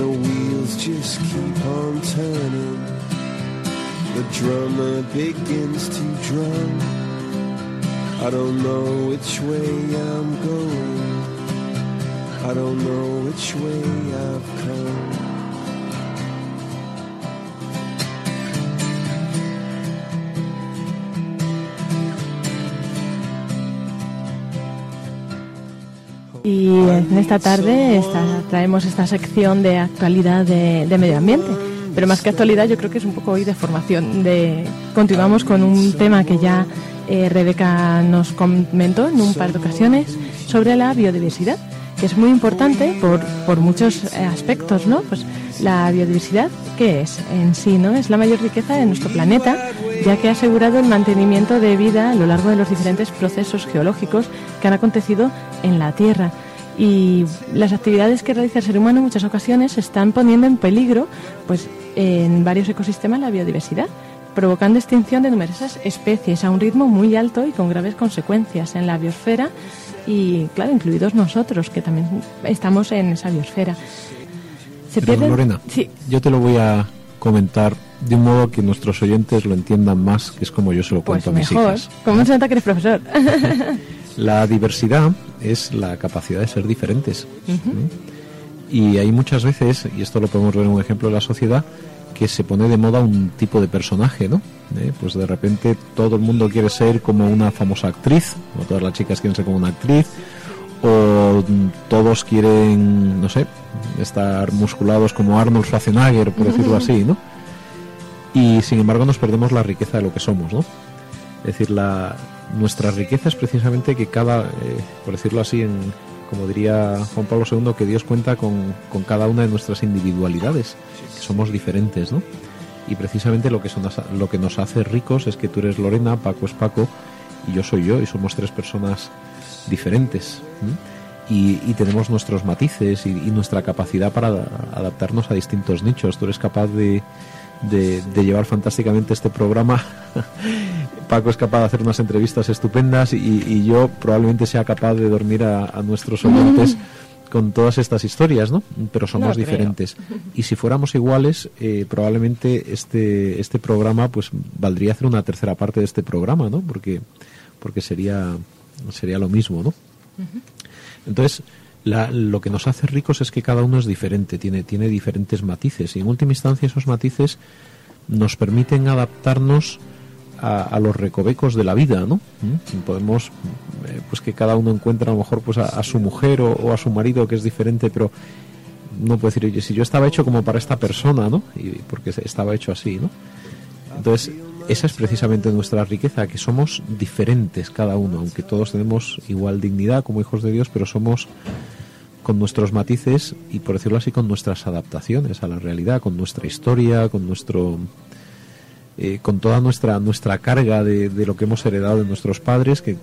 The wheels just keep on turning. The drummer begins to drum. I don't know which way I'm going. I don't know which way I've come. Y en esta tarde traemos esta sección de actualidad de, medio ambiente. Pero más que actualidad, yo creo que es un poco hoy de formación. Continuamos con un tema que ya eh, Rebeca nos comentó en un par de ocasiones sobre la biodiversidad, que es muy importante por, por muchos aspectos, ¿no? Pues la biodiversidad, ¿qué es en sí? ¿no? Es la mayor riqueza de nuestro planeta, ya que ha asegurado el mantenimiento de vida a lo largo de los diferentes procesos geológicos que han acontecido en la Tierra. Y las actividades que realiza el ser humano en muchas ocasiones están poniendo en peligro, pues, en varios ecosistemas la biodiversidad, provocando extinción de numerosas especies a un ritmo muy alto y con graves consecuencias en la biosfera y, claro, incluidos nosotros, que también estamos en esa biosfera. Se Pero, Lorena, sí. yo te lo voy a comentar de un modo que nuestros oyentes lo entiendan más, que es como yo se lo cuento pues a mis mejor. hijas. ¿Cómo se nota que eres profesor? <laughs> la diversidad es la capacidad de ser diferentes. Uh -huh. Y hay muchas veces, y esto lo podemos ver en un ejemplo de la sociedad, que se pone de moda un tipo de personaje, ¿no? ¿Eh? Pues de repente todo el mundo quiere ser como una famosa actriz, o todas las chicas quieren ser como una actriz, o todos quieren, no sé, estar musculados como Arnold Schwarzenegger, por decirlo así, ¿no? Y sin embargo nos perdemos la riqueza de lo que somos, ¿no? Es decir, la, nuestra riqueza es precisamente que cada, eh, por decirlo así, en, como diría Juan Pablo II, que Dios cuenta con, con cada una de nuestras individualidades, que somos diferentes, ¿no? Y precisamente lo que, son, lo que nos hace ricos es que tú eres Lorena, Paco es Paco y yo soy yo, y somos tres personas diferentes. Y, y, tenemos nuestros matices y, y, nuestra capacidad para adaptarnos a distintos nichos. Tú eres capaz de, de, de llevar fantásticamente este programa <laughs> Paco es capaz de hacer unas entrevistas estupendas y, yo probablemente sea capaz de dormir a, nuestros oyentes con todas estas historias, ¿no? Pero somos diferentes. <laughs> Y si fuéramos iguales, eh, probablemente este este programa, pues valdría hacer una tercera parte de este programa, ¿no? Porque porque sería sería lo mismo, ¿no? Entonces, lo que nos hace ricos es que cada uno es diferente, tiene, tiene diferentes matices y en última instancia esos matices nos permiten adaptarnos a, los recovecos de la vida, ¿no? ¿Mm? Podemos, eh, pues que cada uno encuentra a lo mejor pues a, su mujer o, a su marido que es diferente, pero no puede decir, oye, si yo estaba hecho como para esta persona, ¿no? Y porque estaba hecho así, ¿no? Entonces, esa es precisamente nuestra riqueza, que somos diferentes cada uno, aunque todos tenemos igual dignidad como hijos de Dios, pero somos con nuestros matices y por decirlo así con nuestras adaptaciones a la realidad, con nuestra historia, con nuestro eh, con toda nuestra nuestra carga de, lo que hemos heredado de nuestros padres que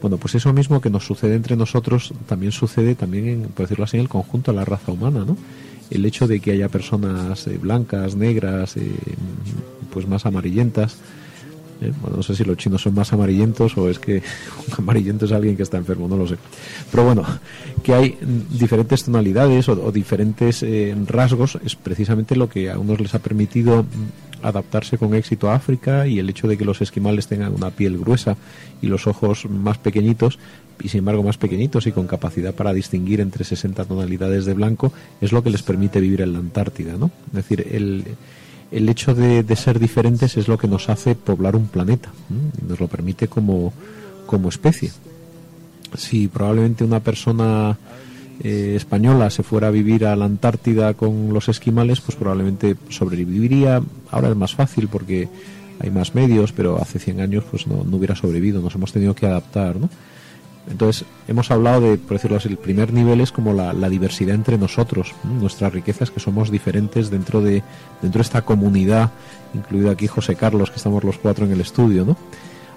bueno pues eso mismo que nos sucede entre nosotros también sucede también en, por decirlo así en el conjunto de la raza humana no el hecho de que haya personas eh, blancas negras eh, pues más amarillentas. ¿eh? Bueno, no sé si los chinos son más amarillentos o es que <laughs> un amarillento es alguien que está enfermo, no lo sé. Pero bueno, que hay diferentes tonalidades o, diferentes eh, rasgos es precisamente lo que a unos les ha permitido adaptarse con éxito a África y el hecho de que los esquimales tengan una piel gruesa y los ojos más pequeñitos y sin embargo más pequeñitos y con capacidad para distinguir entre 60 tonalidades de blanco es lo que les permite vivir en la Antártida, ¿no? Es decir, el el hecho de, ser diferentes es lo que nos hace poblar un planeta, nos lo permite como, como especie. Si probablemente una persona eh, española se fuera a vivir a la Antártida con los esquimales, pues probablemente sobreviviría. Ahora es más fácil porque hay más medios, pero hace 100 años pues no, no hubiera sobrevivido, nos hemos tenido que adaptar, ¿no? Entonces, hemos hablado de, por decirlo así, el primer nivel es como la, diversidad entre nosotros, nuestras riquezas, que somos diferentes dentro de, dentro de esta comunidad, incluido aquí José Carlos, que estamos los cuatro en el estudio, ¿no?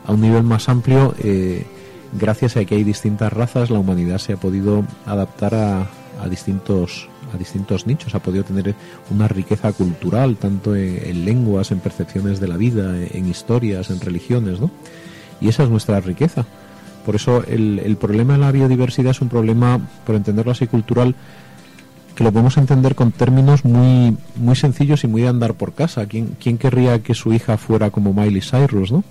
A un nivel más amplio, eh, gracias a que hay distintas razas, la humanidad se ha podido adaptar a, distintos a distintos nichos, ha podido tener una riqueza cultural, tanto en, lenguas, en percepciones de la vida, en, historias, en religiones, ¿no? Y esa es nuestra riqueza. Por eso el, el problema de la biodiversidad es un problema, por entenderlo así, cultural, que lo podemos entender con términos muy muy sencillos y muy de andar por casa. ¿Quién, quién querría que su hija fuera como Miley Cyrus, no?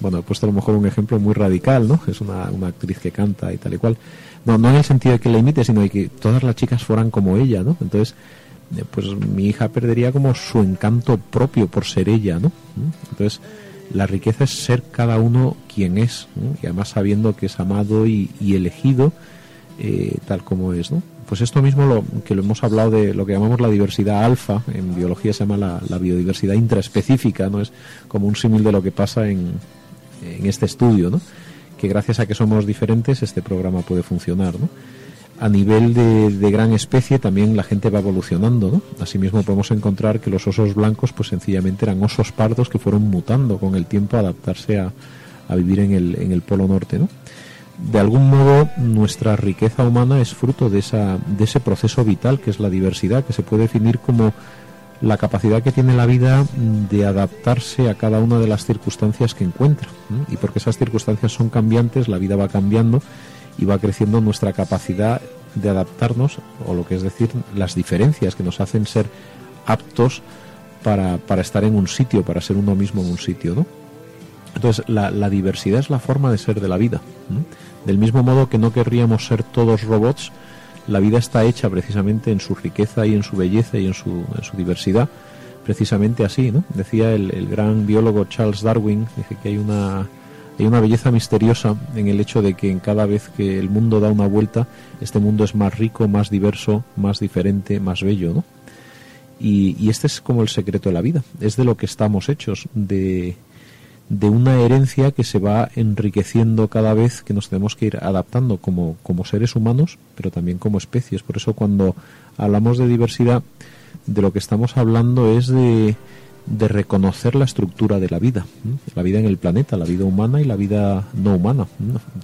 Bueno, he puesto a lo mejor un ejemplo muy radical, ¿no? Es una, una actriz que canta y tal y cual. No, no en el sentido de que la imite, sino de que todas las chicas fueran como ella, ¿no? Entonces, eh, pues mi hija perdería como su encanto propio por ser ella, ¿no? Entonces, la riqueza es ser cada uno quien es, y además sabiendo que es amado y, elegido eh, tal como es. ¿no? Pues esto mismo lo, que lo hemos hablado de lo que llamamos la diversidad alfa, en biología se llama la, biodiversidad intraespecífica, ¿no? es como un símil de lo que pasa en, en este estudio, ¿no? que gracias a que somos diferentes este programa puede funcionar. ¿no? A nivel de, gran especie también la gente va evolucionando, ¿no? Asimismo podemos encontrar que los osos blancos pues sencillamente eran osos pardos que fueron mutando con el tiempo a adaptarse a, vivir en el, en el polo norte, ¿no? De algún modo nuestra riqueza humana es fruto de, esa, de ese proceso vital que es la diversidad, que se puede definir como la capacidad que tiene la vida de adaptarse a cada una de las circunstancias que encuentra. Y porque esas circunstancias son cambiantes, la vida va cambiando y va creciendo nuestra capacidad de adaptarnos, o lo que es decir, las diferencias que nos hacen ser aptos para, para estar en un sitio, para ser uno mismo en un sitio, ¿no? Entonces, la, la diversidad es la forma de ser de la vida. Del mismo modo que no querríamos ser todos robots, la vida está hecha precisamente en su riqueza y en su belleza y en su, en su diversidad, precisamente así, ¿no? Decía el, el gran biólogo Charles Darwin, dice que hay una hay una belleza misteriosa en el hecho de que en cada vez que el mundo da una vuelta, este mundo es más rico, más diverso, más diferente, más bello, ¿no? Y, este es como el secreto de la vida, es de lo que estamos hechos, de, de una herencia que se va enriqueciendo cada vez que nos tenemos que ir adaptando como, como seres humanos, pero también como especies. Por eso cuando hablamos de diversidad, de lo que estamos hablando es de, de reconocer la estructura de la vida, la vida en el planeta, la vida humana y la vida no humana.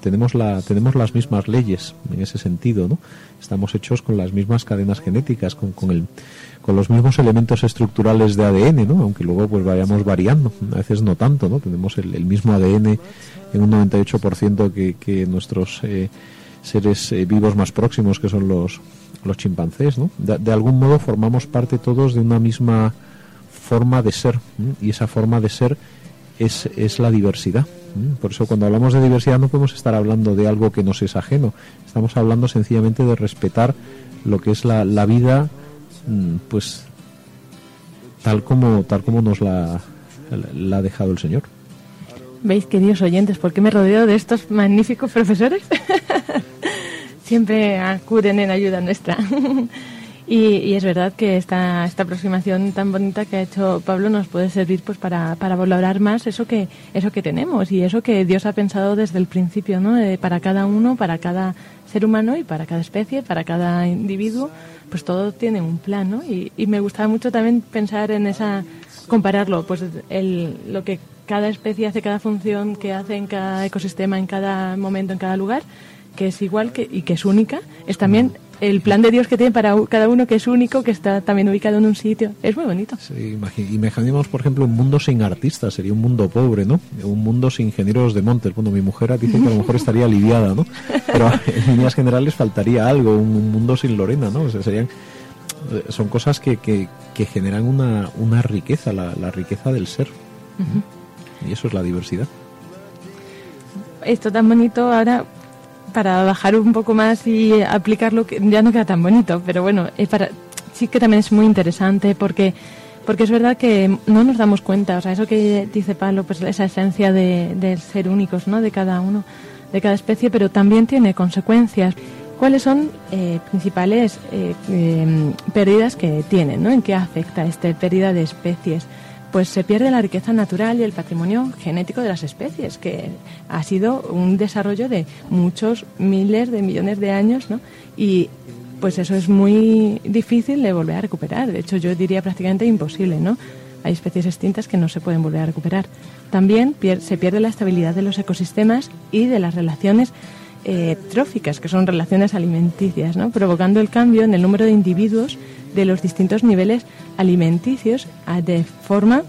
Tenemos, la, tenemos las mismas leyes en ese sentido, ¿no? Estamos hechos con las mismas cadenas genéticas, con, con, el, con los mismos elementos estructurales de ADN, ¿no? Aunque luego pues vayamos variando, a veces no tanto, ¿no? Tenemos el, mismo ADN en un 98% que, que nuestros eh, seres eh, vivos más próximos, que son los, los chimpancés, ¿no? de algún modo formamos parte todos de una misma forma de ser y esa forma de ser es, es la diversidad. Por eso cuando hablamos de diversidad no podemos estar hablando de algo que nos es ajeno, estamos hablando sencillamente de respetar lo que es la, la vida mm, pues tal como tal como nos la, ha dejado el Señor. ¿Veis, queridos oyentes, por qué me rodeo de estos magníficos profesores? <laughs> Siempre acuden en ayuda nuestra. <laughs> Y, es verdad que esta, esta aproximación tan bonita que ha hecho Pablo nos puede servir pues para, para valorar más eso que, eso que tenemos y eso que Dios ha pensado desde el principio, ¿no? para cada uno, para cada ser humano y para cada especie, para cada individuo, pues todo tiene un plan, ¿no? Y, y me gustaba mucho también pensar en esa, compararlo, pues el, lo que cada especie hace, cada función que hace en cada ecosistema, en cada momento, en cada lugar, que es igual que, y que es única, es también el plan de Dios que tiene para cada uno, que es único, que está también ubicado en un sitio. Es muy bonito. Sí, imaginemos, por ejemplo, un mundo sin artistas, sería un mundo pobre, ¿no? Un mundo sin ingenieros de montes. Bueno, mi mujer dice que a lo mejor estaría aliviada, ¿no? Pero en líneas generales faltaría algo, un, mundo sin Lorena, ¿no? O sea, serían eh, son cosas que, que, generan una, una riqueza, la, la, riqueza del ser. Y eso es la diversidad. Esto tan bonito ahora para bajar un poco más y aplicarlo, ya no queda tan bonito, pero bueno, es para, sí que también es muy interesante porque porque es verdad que no nos damos cuenta, o sea, eso que dice Pablo, pues esa esencia de, ser únicos, ¿no? De cada uno, de cada especie, pero también tiene consecuencias. ¿Cuáles son eh, principales eh, em, pérdidas que tienen, ¿no? ¿En qué afecta esta pérdida de especies? Pues se pierde la riqueza natural y el patrimonio genético de las especies, que ha sido un desarrollo de muchos miles de millones de años, ¿no? Y pues eso es muy difícil de volver a recuperar. De hecho, yo diría prácticamente imposible, ¿no? Hay especies extintas que no se pueden volver a recuperar. También se pierde la estabilidad de los ecosistemas y de las relaciones eh, tróficas, que son relaciones alimenticias, ¿no? provocando el cambio en el número de individuos de los distintos niveles alimenticios de forma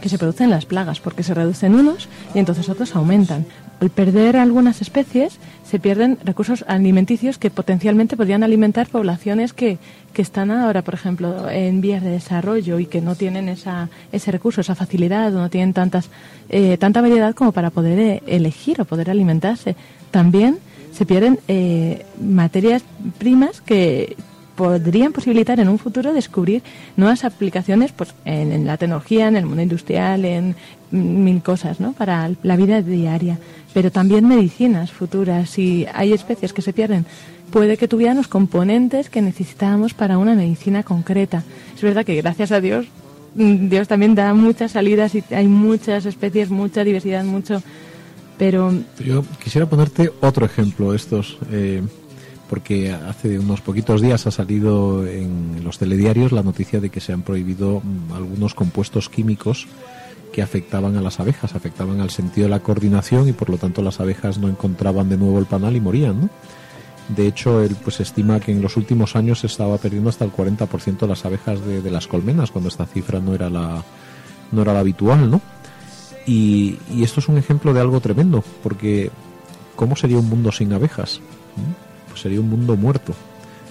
que se producen las plagas, porque se reducen unos y entonces otros aumentan. Al perder algunas especies, se pierden recursos alimenticios que potencialmente podrían alimentar poblaciones que, que están ahora, por ejemplo, en vías de desarrollo y que no tienen esa, ese recurso, esa facilidad, o no tienen tantas, eh, tanta variedad como para poder eh, elegir o poder alimentarse. También se pierden eh, materias primas que, podrían posibilitar en un futuro descubrir nuevas aplicaciones pues, en, la tecnología, en el mundo industrial, en mil cosas ¿no? para la vida diaria, pero también medicinas futuras. Si hay especies que se pierden, puede que tuvieran los componentes que necesitábamos para una medicina concreta. Es verdad que gracias a Dios, mm, Dios también da muchas salidas y hay muchas especies, mucha diversidad, mucho... Pero... Yo quisiera ponerte otro ejemplo, estos... Eh porque hace unos poquitos días ha salido en los telediarios la noticia de que se han prohibido mm, algunos compuestos químicos que afectaban a las abejas, afectaban al sentido de la coordinación y por lo tanto las abejas no encontraban de nuevo el panal y morían. De hecho, él pues estima que en los últimos años se estaba perdiendo hasta el 40% de las abejas de, las colmenas, cuando esta cifra no era la, no era la habitual, ¿no? Y, esto es un ejemplo de algo tremendo, porque ¿cómo sería un mundo sin abejas? ¿Mm? Pues sería un mundo muerto.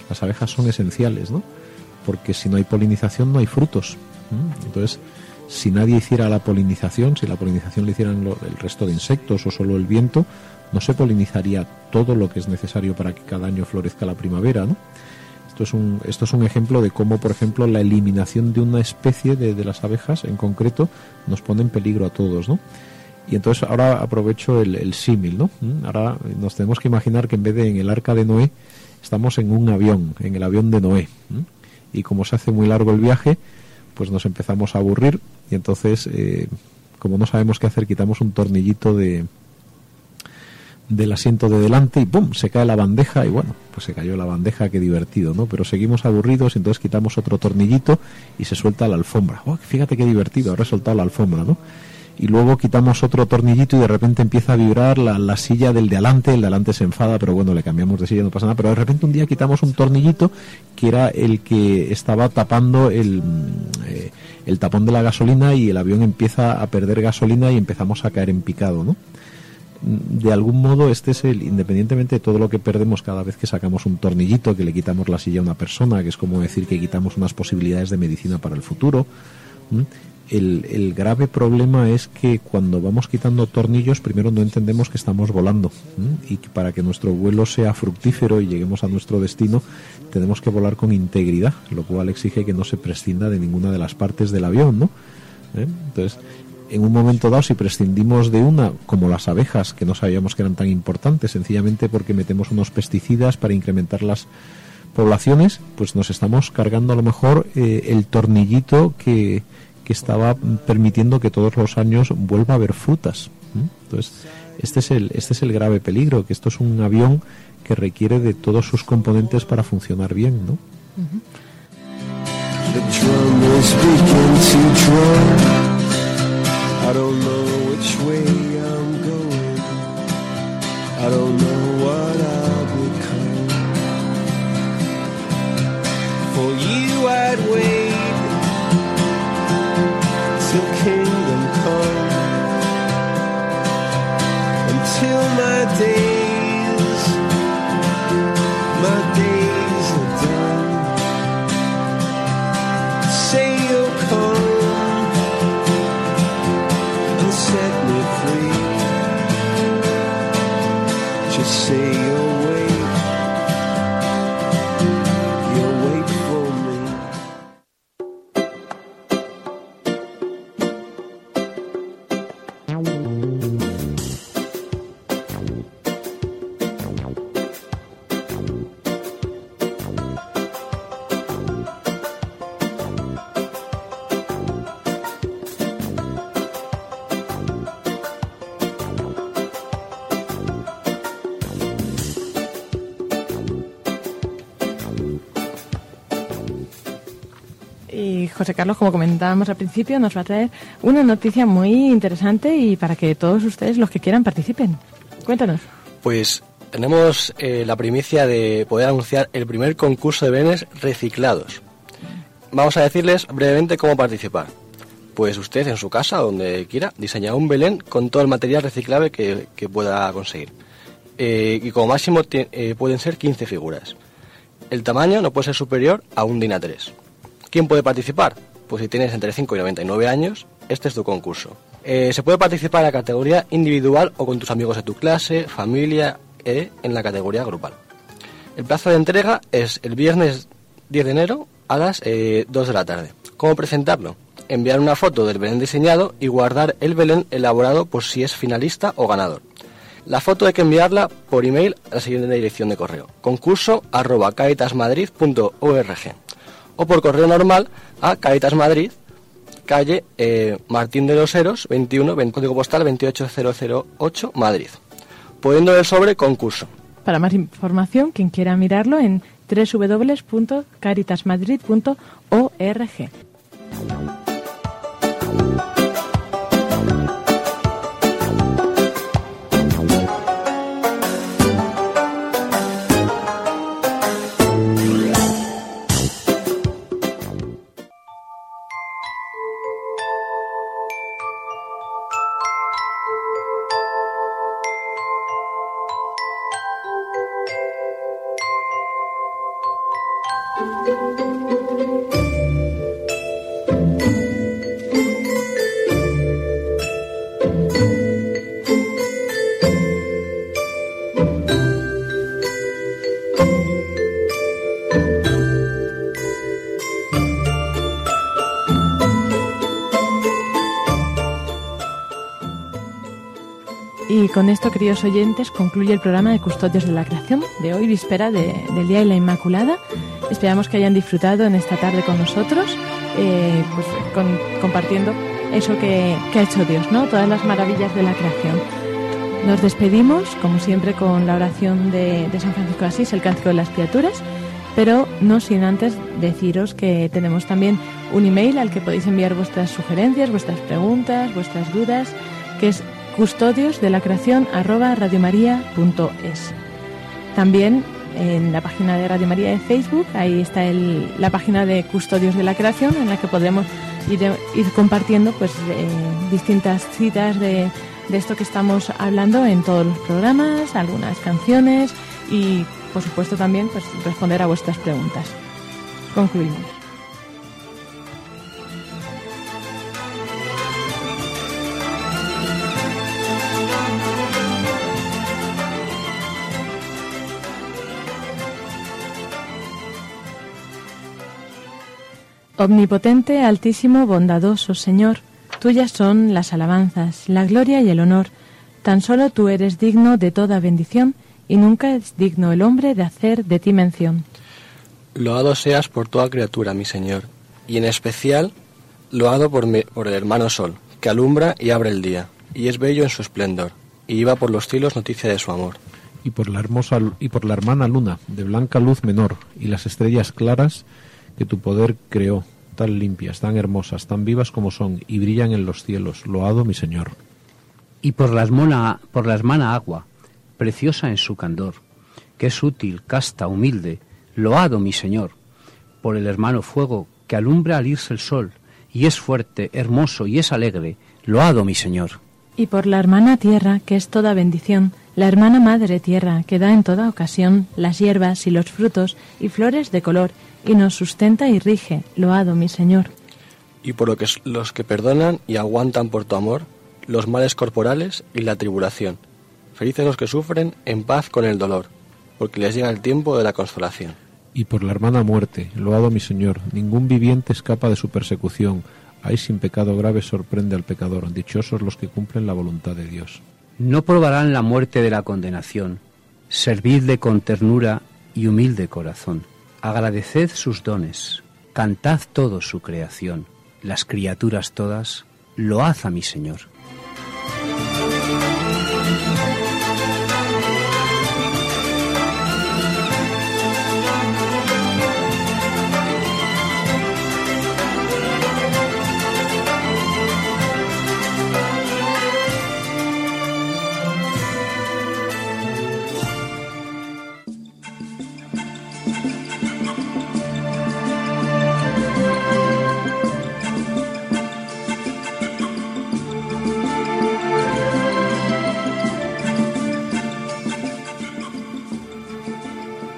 Las abejas son esenciales, ¿no? Porque si no hay polinización no hay frutos. Entonces, si nadie hiciera la polinización, si la polinización le hicieran el resto de insectos o solo el viento, no se polinizaría todo lo que es necesario para que cada año florezca la primavera, ¿no? Esto es un, esto es un ejemplo de cómo, por ejemplo, la eliminación de una especie de, las abejas en concreto nos pone en peligro a todos, ¿no? Y entonces ahora aprovecho el, símil, ¿no? Mm, ahora nos tenemos que imaginar que en vez de en el arca de Noé, estamos en un avión, en el avión de Noé. Y como se hace muy largo el viaje, pues nos empezamos a aburrir y entonces, eh, como no sabemos qué hacer, quitamos un tornillito de, del asiento de delante y ¡pum! se cae la bandeja y bueno, pues se cayó la bandeja, qué divertido, ¿no? Pero seguimos aburridos, entonces quitamos otro tornillito y se suelta la alfombra. ¡Oh, fíjate qué divertido! Habrá soltado la alfombra, ¿no? y luego quitamos otro tornillito y de repente empieza a vibrar la, la, silla del de adelante, el de adelante se enfada, pero bueno, le cambiamos de silla, no pasa nada, pero de repente un día quitamos un tornillito que era el que estaba tapando el, eh, el tapón de la gasolina y el avión empieza a perder gasolina y empezamos a caer en picado, ¿no? De algún modo este es el independientemente de todo lo que perdemos cada vez que sacamos un tornillito que le quitamos la silla a una persona que es como decir que quitamos unas posibilidades de medicina para el futuro el, el, grave problema es que cuando vamos quitando tornillos, primero no entendemos que estamos volando. Y que para que nuestro vuelo sea fructífero y lleguemos a nuestro destino, tenemos que volar con integridad, lo cual exige que no se prescinda de ninguna de las partes del avión, ¿no? ¿Eh? Entonces, en un momento dado, si prescindimos de una, como las abejas, que no sabíamos que eran tan importantes, sencillamente porque metemos unos pesticidas para incrementar las poblaciones, pues nos estamos cargando a lo mejor eh, el tornillito que, que estaba permitiendo que todos los años vuelva a haber frutas. Entonces, este es el este es el grave peligro, que esto es un avión que requiere de todos sus componentes para funcionar bien, ¿no? I don't know which way I'm going. I don't know what I'll become. For you I'd wait till kingdom come. Until my day. José Carlos, como comentábamos al principio, nos va a traer una noticia muy interesante y para que todos ustedes, los que quieran, participen. Cuéntanos. Pues tenemos eh, la primicia de poder anunciar el primer concurso de bienes reciclados. Vamos a decirles brevemente cómo participar. Pues usted en su casa, donde quiera, diseña un Belén con todo el material reciclable que, que pueda conseguir. Eh, y como máximo eh, pueden ser 15 figuras. El tamaño no puede ser superior a un DIN A3. ¿Quién puede participar? Pues si tienes entre 5 y 99 años, este es tu concurso. Eh, se puede participar en la categoría individual o con tus amigos de tu clase, familia, eh, en la categoría grupal. El plazo de entrega es el viernes 10 de enero a las eh, 2 de la tarde. ¿Cómo presentarlo? Enviar una foto del Belén diseñado y guardar el Belén elaborado por si es finalista o ganador. La foto hay que enviarla por email a la siguiente dirección de correo: concurso arroba caritasmadrid.org o por correo normal a Caritas Madrid, calle eh, Martín de los Heros, 21, ven- código postal 28008, Madrid. Poniendo el sobre concurso. Para más información, quien quiera mirarlo en www.caritasmadrid.org. con esto, queridos oyentes, concluye el programa de Custodios de la Creación de hoy, víspera de- del Día de la Inmaculada. Esperamos que hayan disfrutado en esta tarde con nosotros, eh, pues, compartiendo eso que, ha hecho Dios, ¿no? Todas las maravillas de la creación. Nos despedimos, como siempre, con la oración de, de San Francisco de Asís, el Cántico de las Criaturas, pero no sin antes deciros que tenemos también un email al que podéis enviar vuestras sugerencias, vuestras preguntas, vuestras dudas, que es custodios de la. También en la página de Radio María de Facebook, ahí está el, la página de Custodios de la Creación, en la que podremos ir, ir compartiendo pues eh, distintas citas de, de esto que estamos hablando en todos los programas, algunas canciones y por supuesto también pues responder a vuestras preguntas. Concluimos. Omnipotente, altísimo, bondadoso Señor, tuyas son las alabanzas, la gloria y el honor. Tan solo tú eres digno de toda bendición y nunca es digno el hombre de hacer de ti mención. Loado seas por toda criatura, mi Señor, y en especial loado por, por el hermano Sol, que alumbra y abre el día, y es bello en su esplendor, y lleva por los cielos noticia de su amor. y por la hermosa y por la hermana luna de blanca luz menor y las estrellas claras que tu poder creó tan limpias tan hermosas tan vivas como son y brillan en los cielos loado mi señor y por la, hermana, por la hermana agua, preciosa en su candor, que es útil, casta, humilde, loado mi Señor, por el hermano fuego, que alumbra al irse el sol, y es fuerte, hermoso y es alegre, loado mi Señor. Y por la hermana tierra, que es toda bendición, la hermana madre tierra, que da en toda ocasión las hierbas y los frutos y flores de color, y nos sustenta y rige, loado mi Señor. Y por lo que los que perdonan y aguantan por tu amor los males corporales y la tribulación. Felices los que sufren en paz con el dolor, porque les llega el tiempo de la consolación. y por la hermana muerte loado mi señor ningún viviente escapa de su persecución ay sin pecado grave sorprende al pecador dichosos los que cumplen la voluntad de Dios No probarán la muerte de la condenación, servidle con ternura y humilde corazón. Agradeced sus dones, cantad todo su creación, las criaturas todas, load a mi Señor.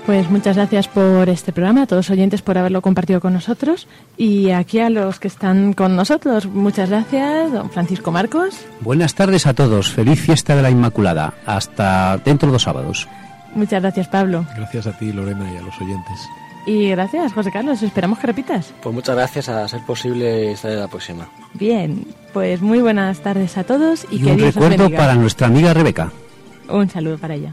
Pues muchas gracias por este programa, a todos los oyentes por haberlo compartido con nosotros y aquí a los que están con nosotros, muchas gracias, don Francisco Marcos. Buenas tardes a todos, feliz fiesta de la Inmaculada, hasta dentro de dos sábados. Muchas gracias Pablo gracias a ti Lorena y a los oyentes y gracias José Carlos, esperamos que repitas. Pues muchas gracias a ser posible estar en la próxima. Bien, pues muy buenas tardes a todos y, Y que un Dios os recuerdo bendiga. para nuestra amiga Rebeca. Un saludo para ella.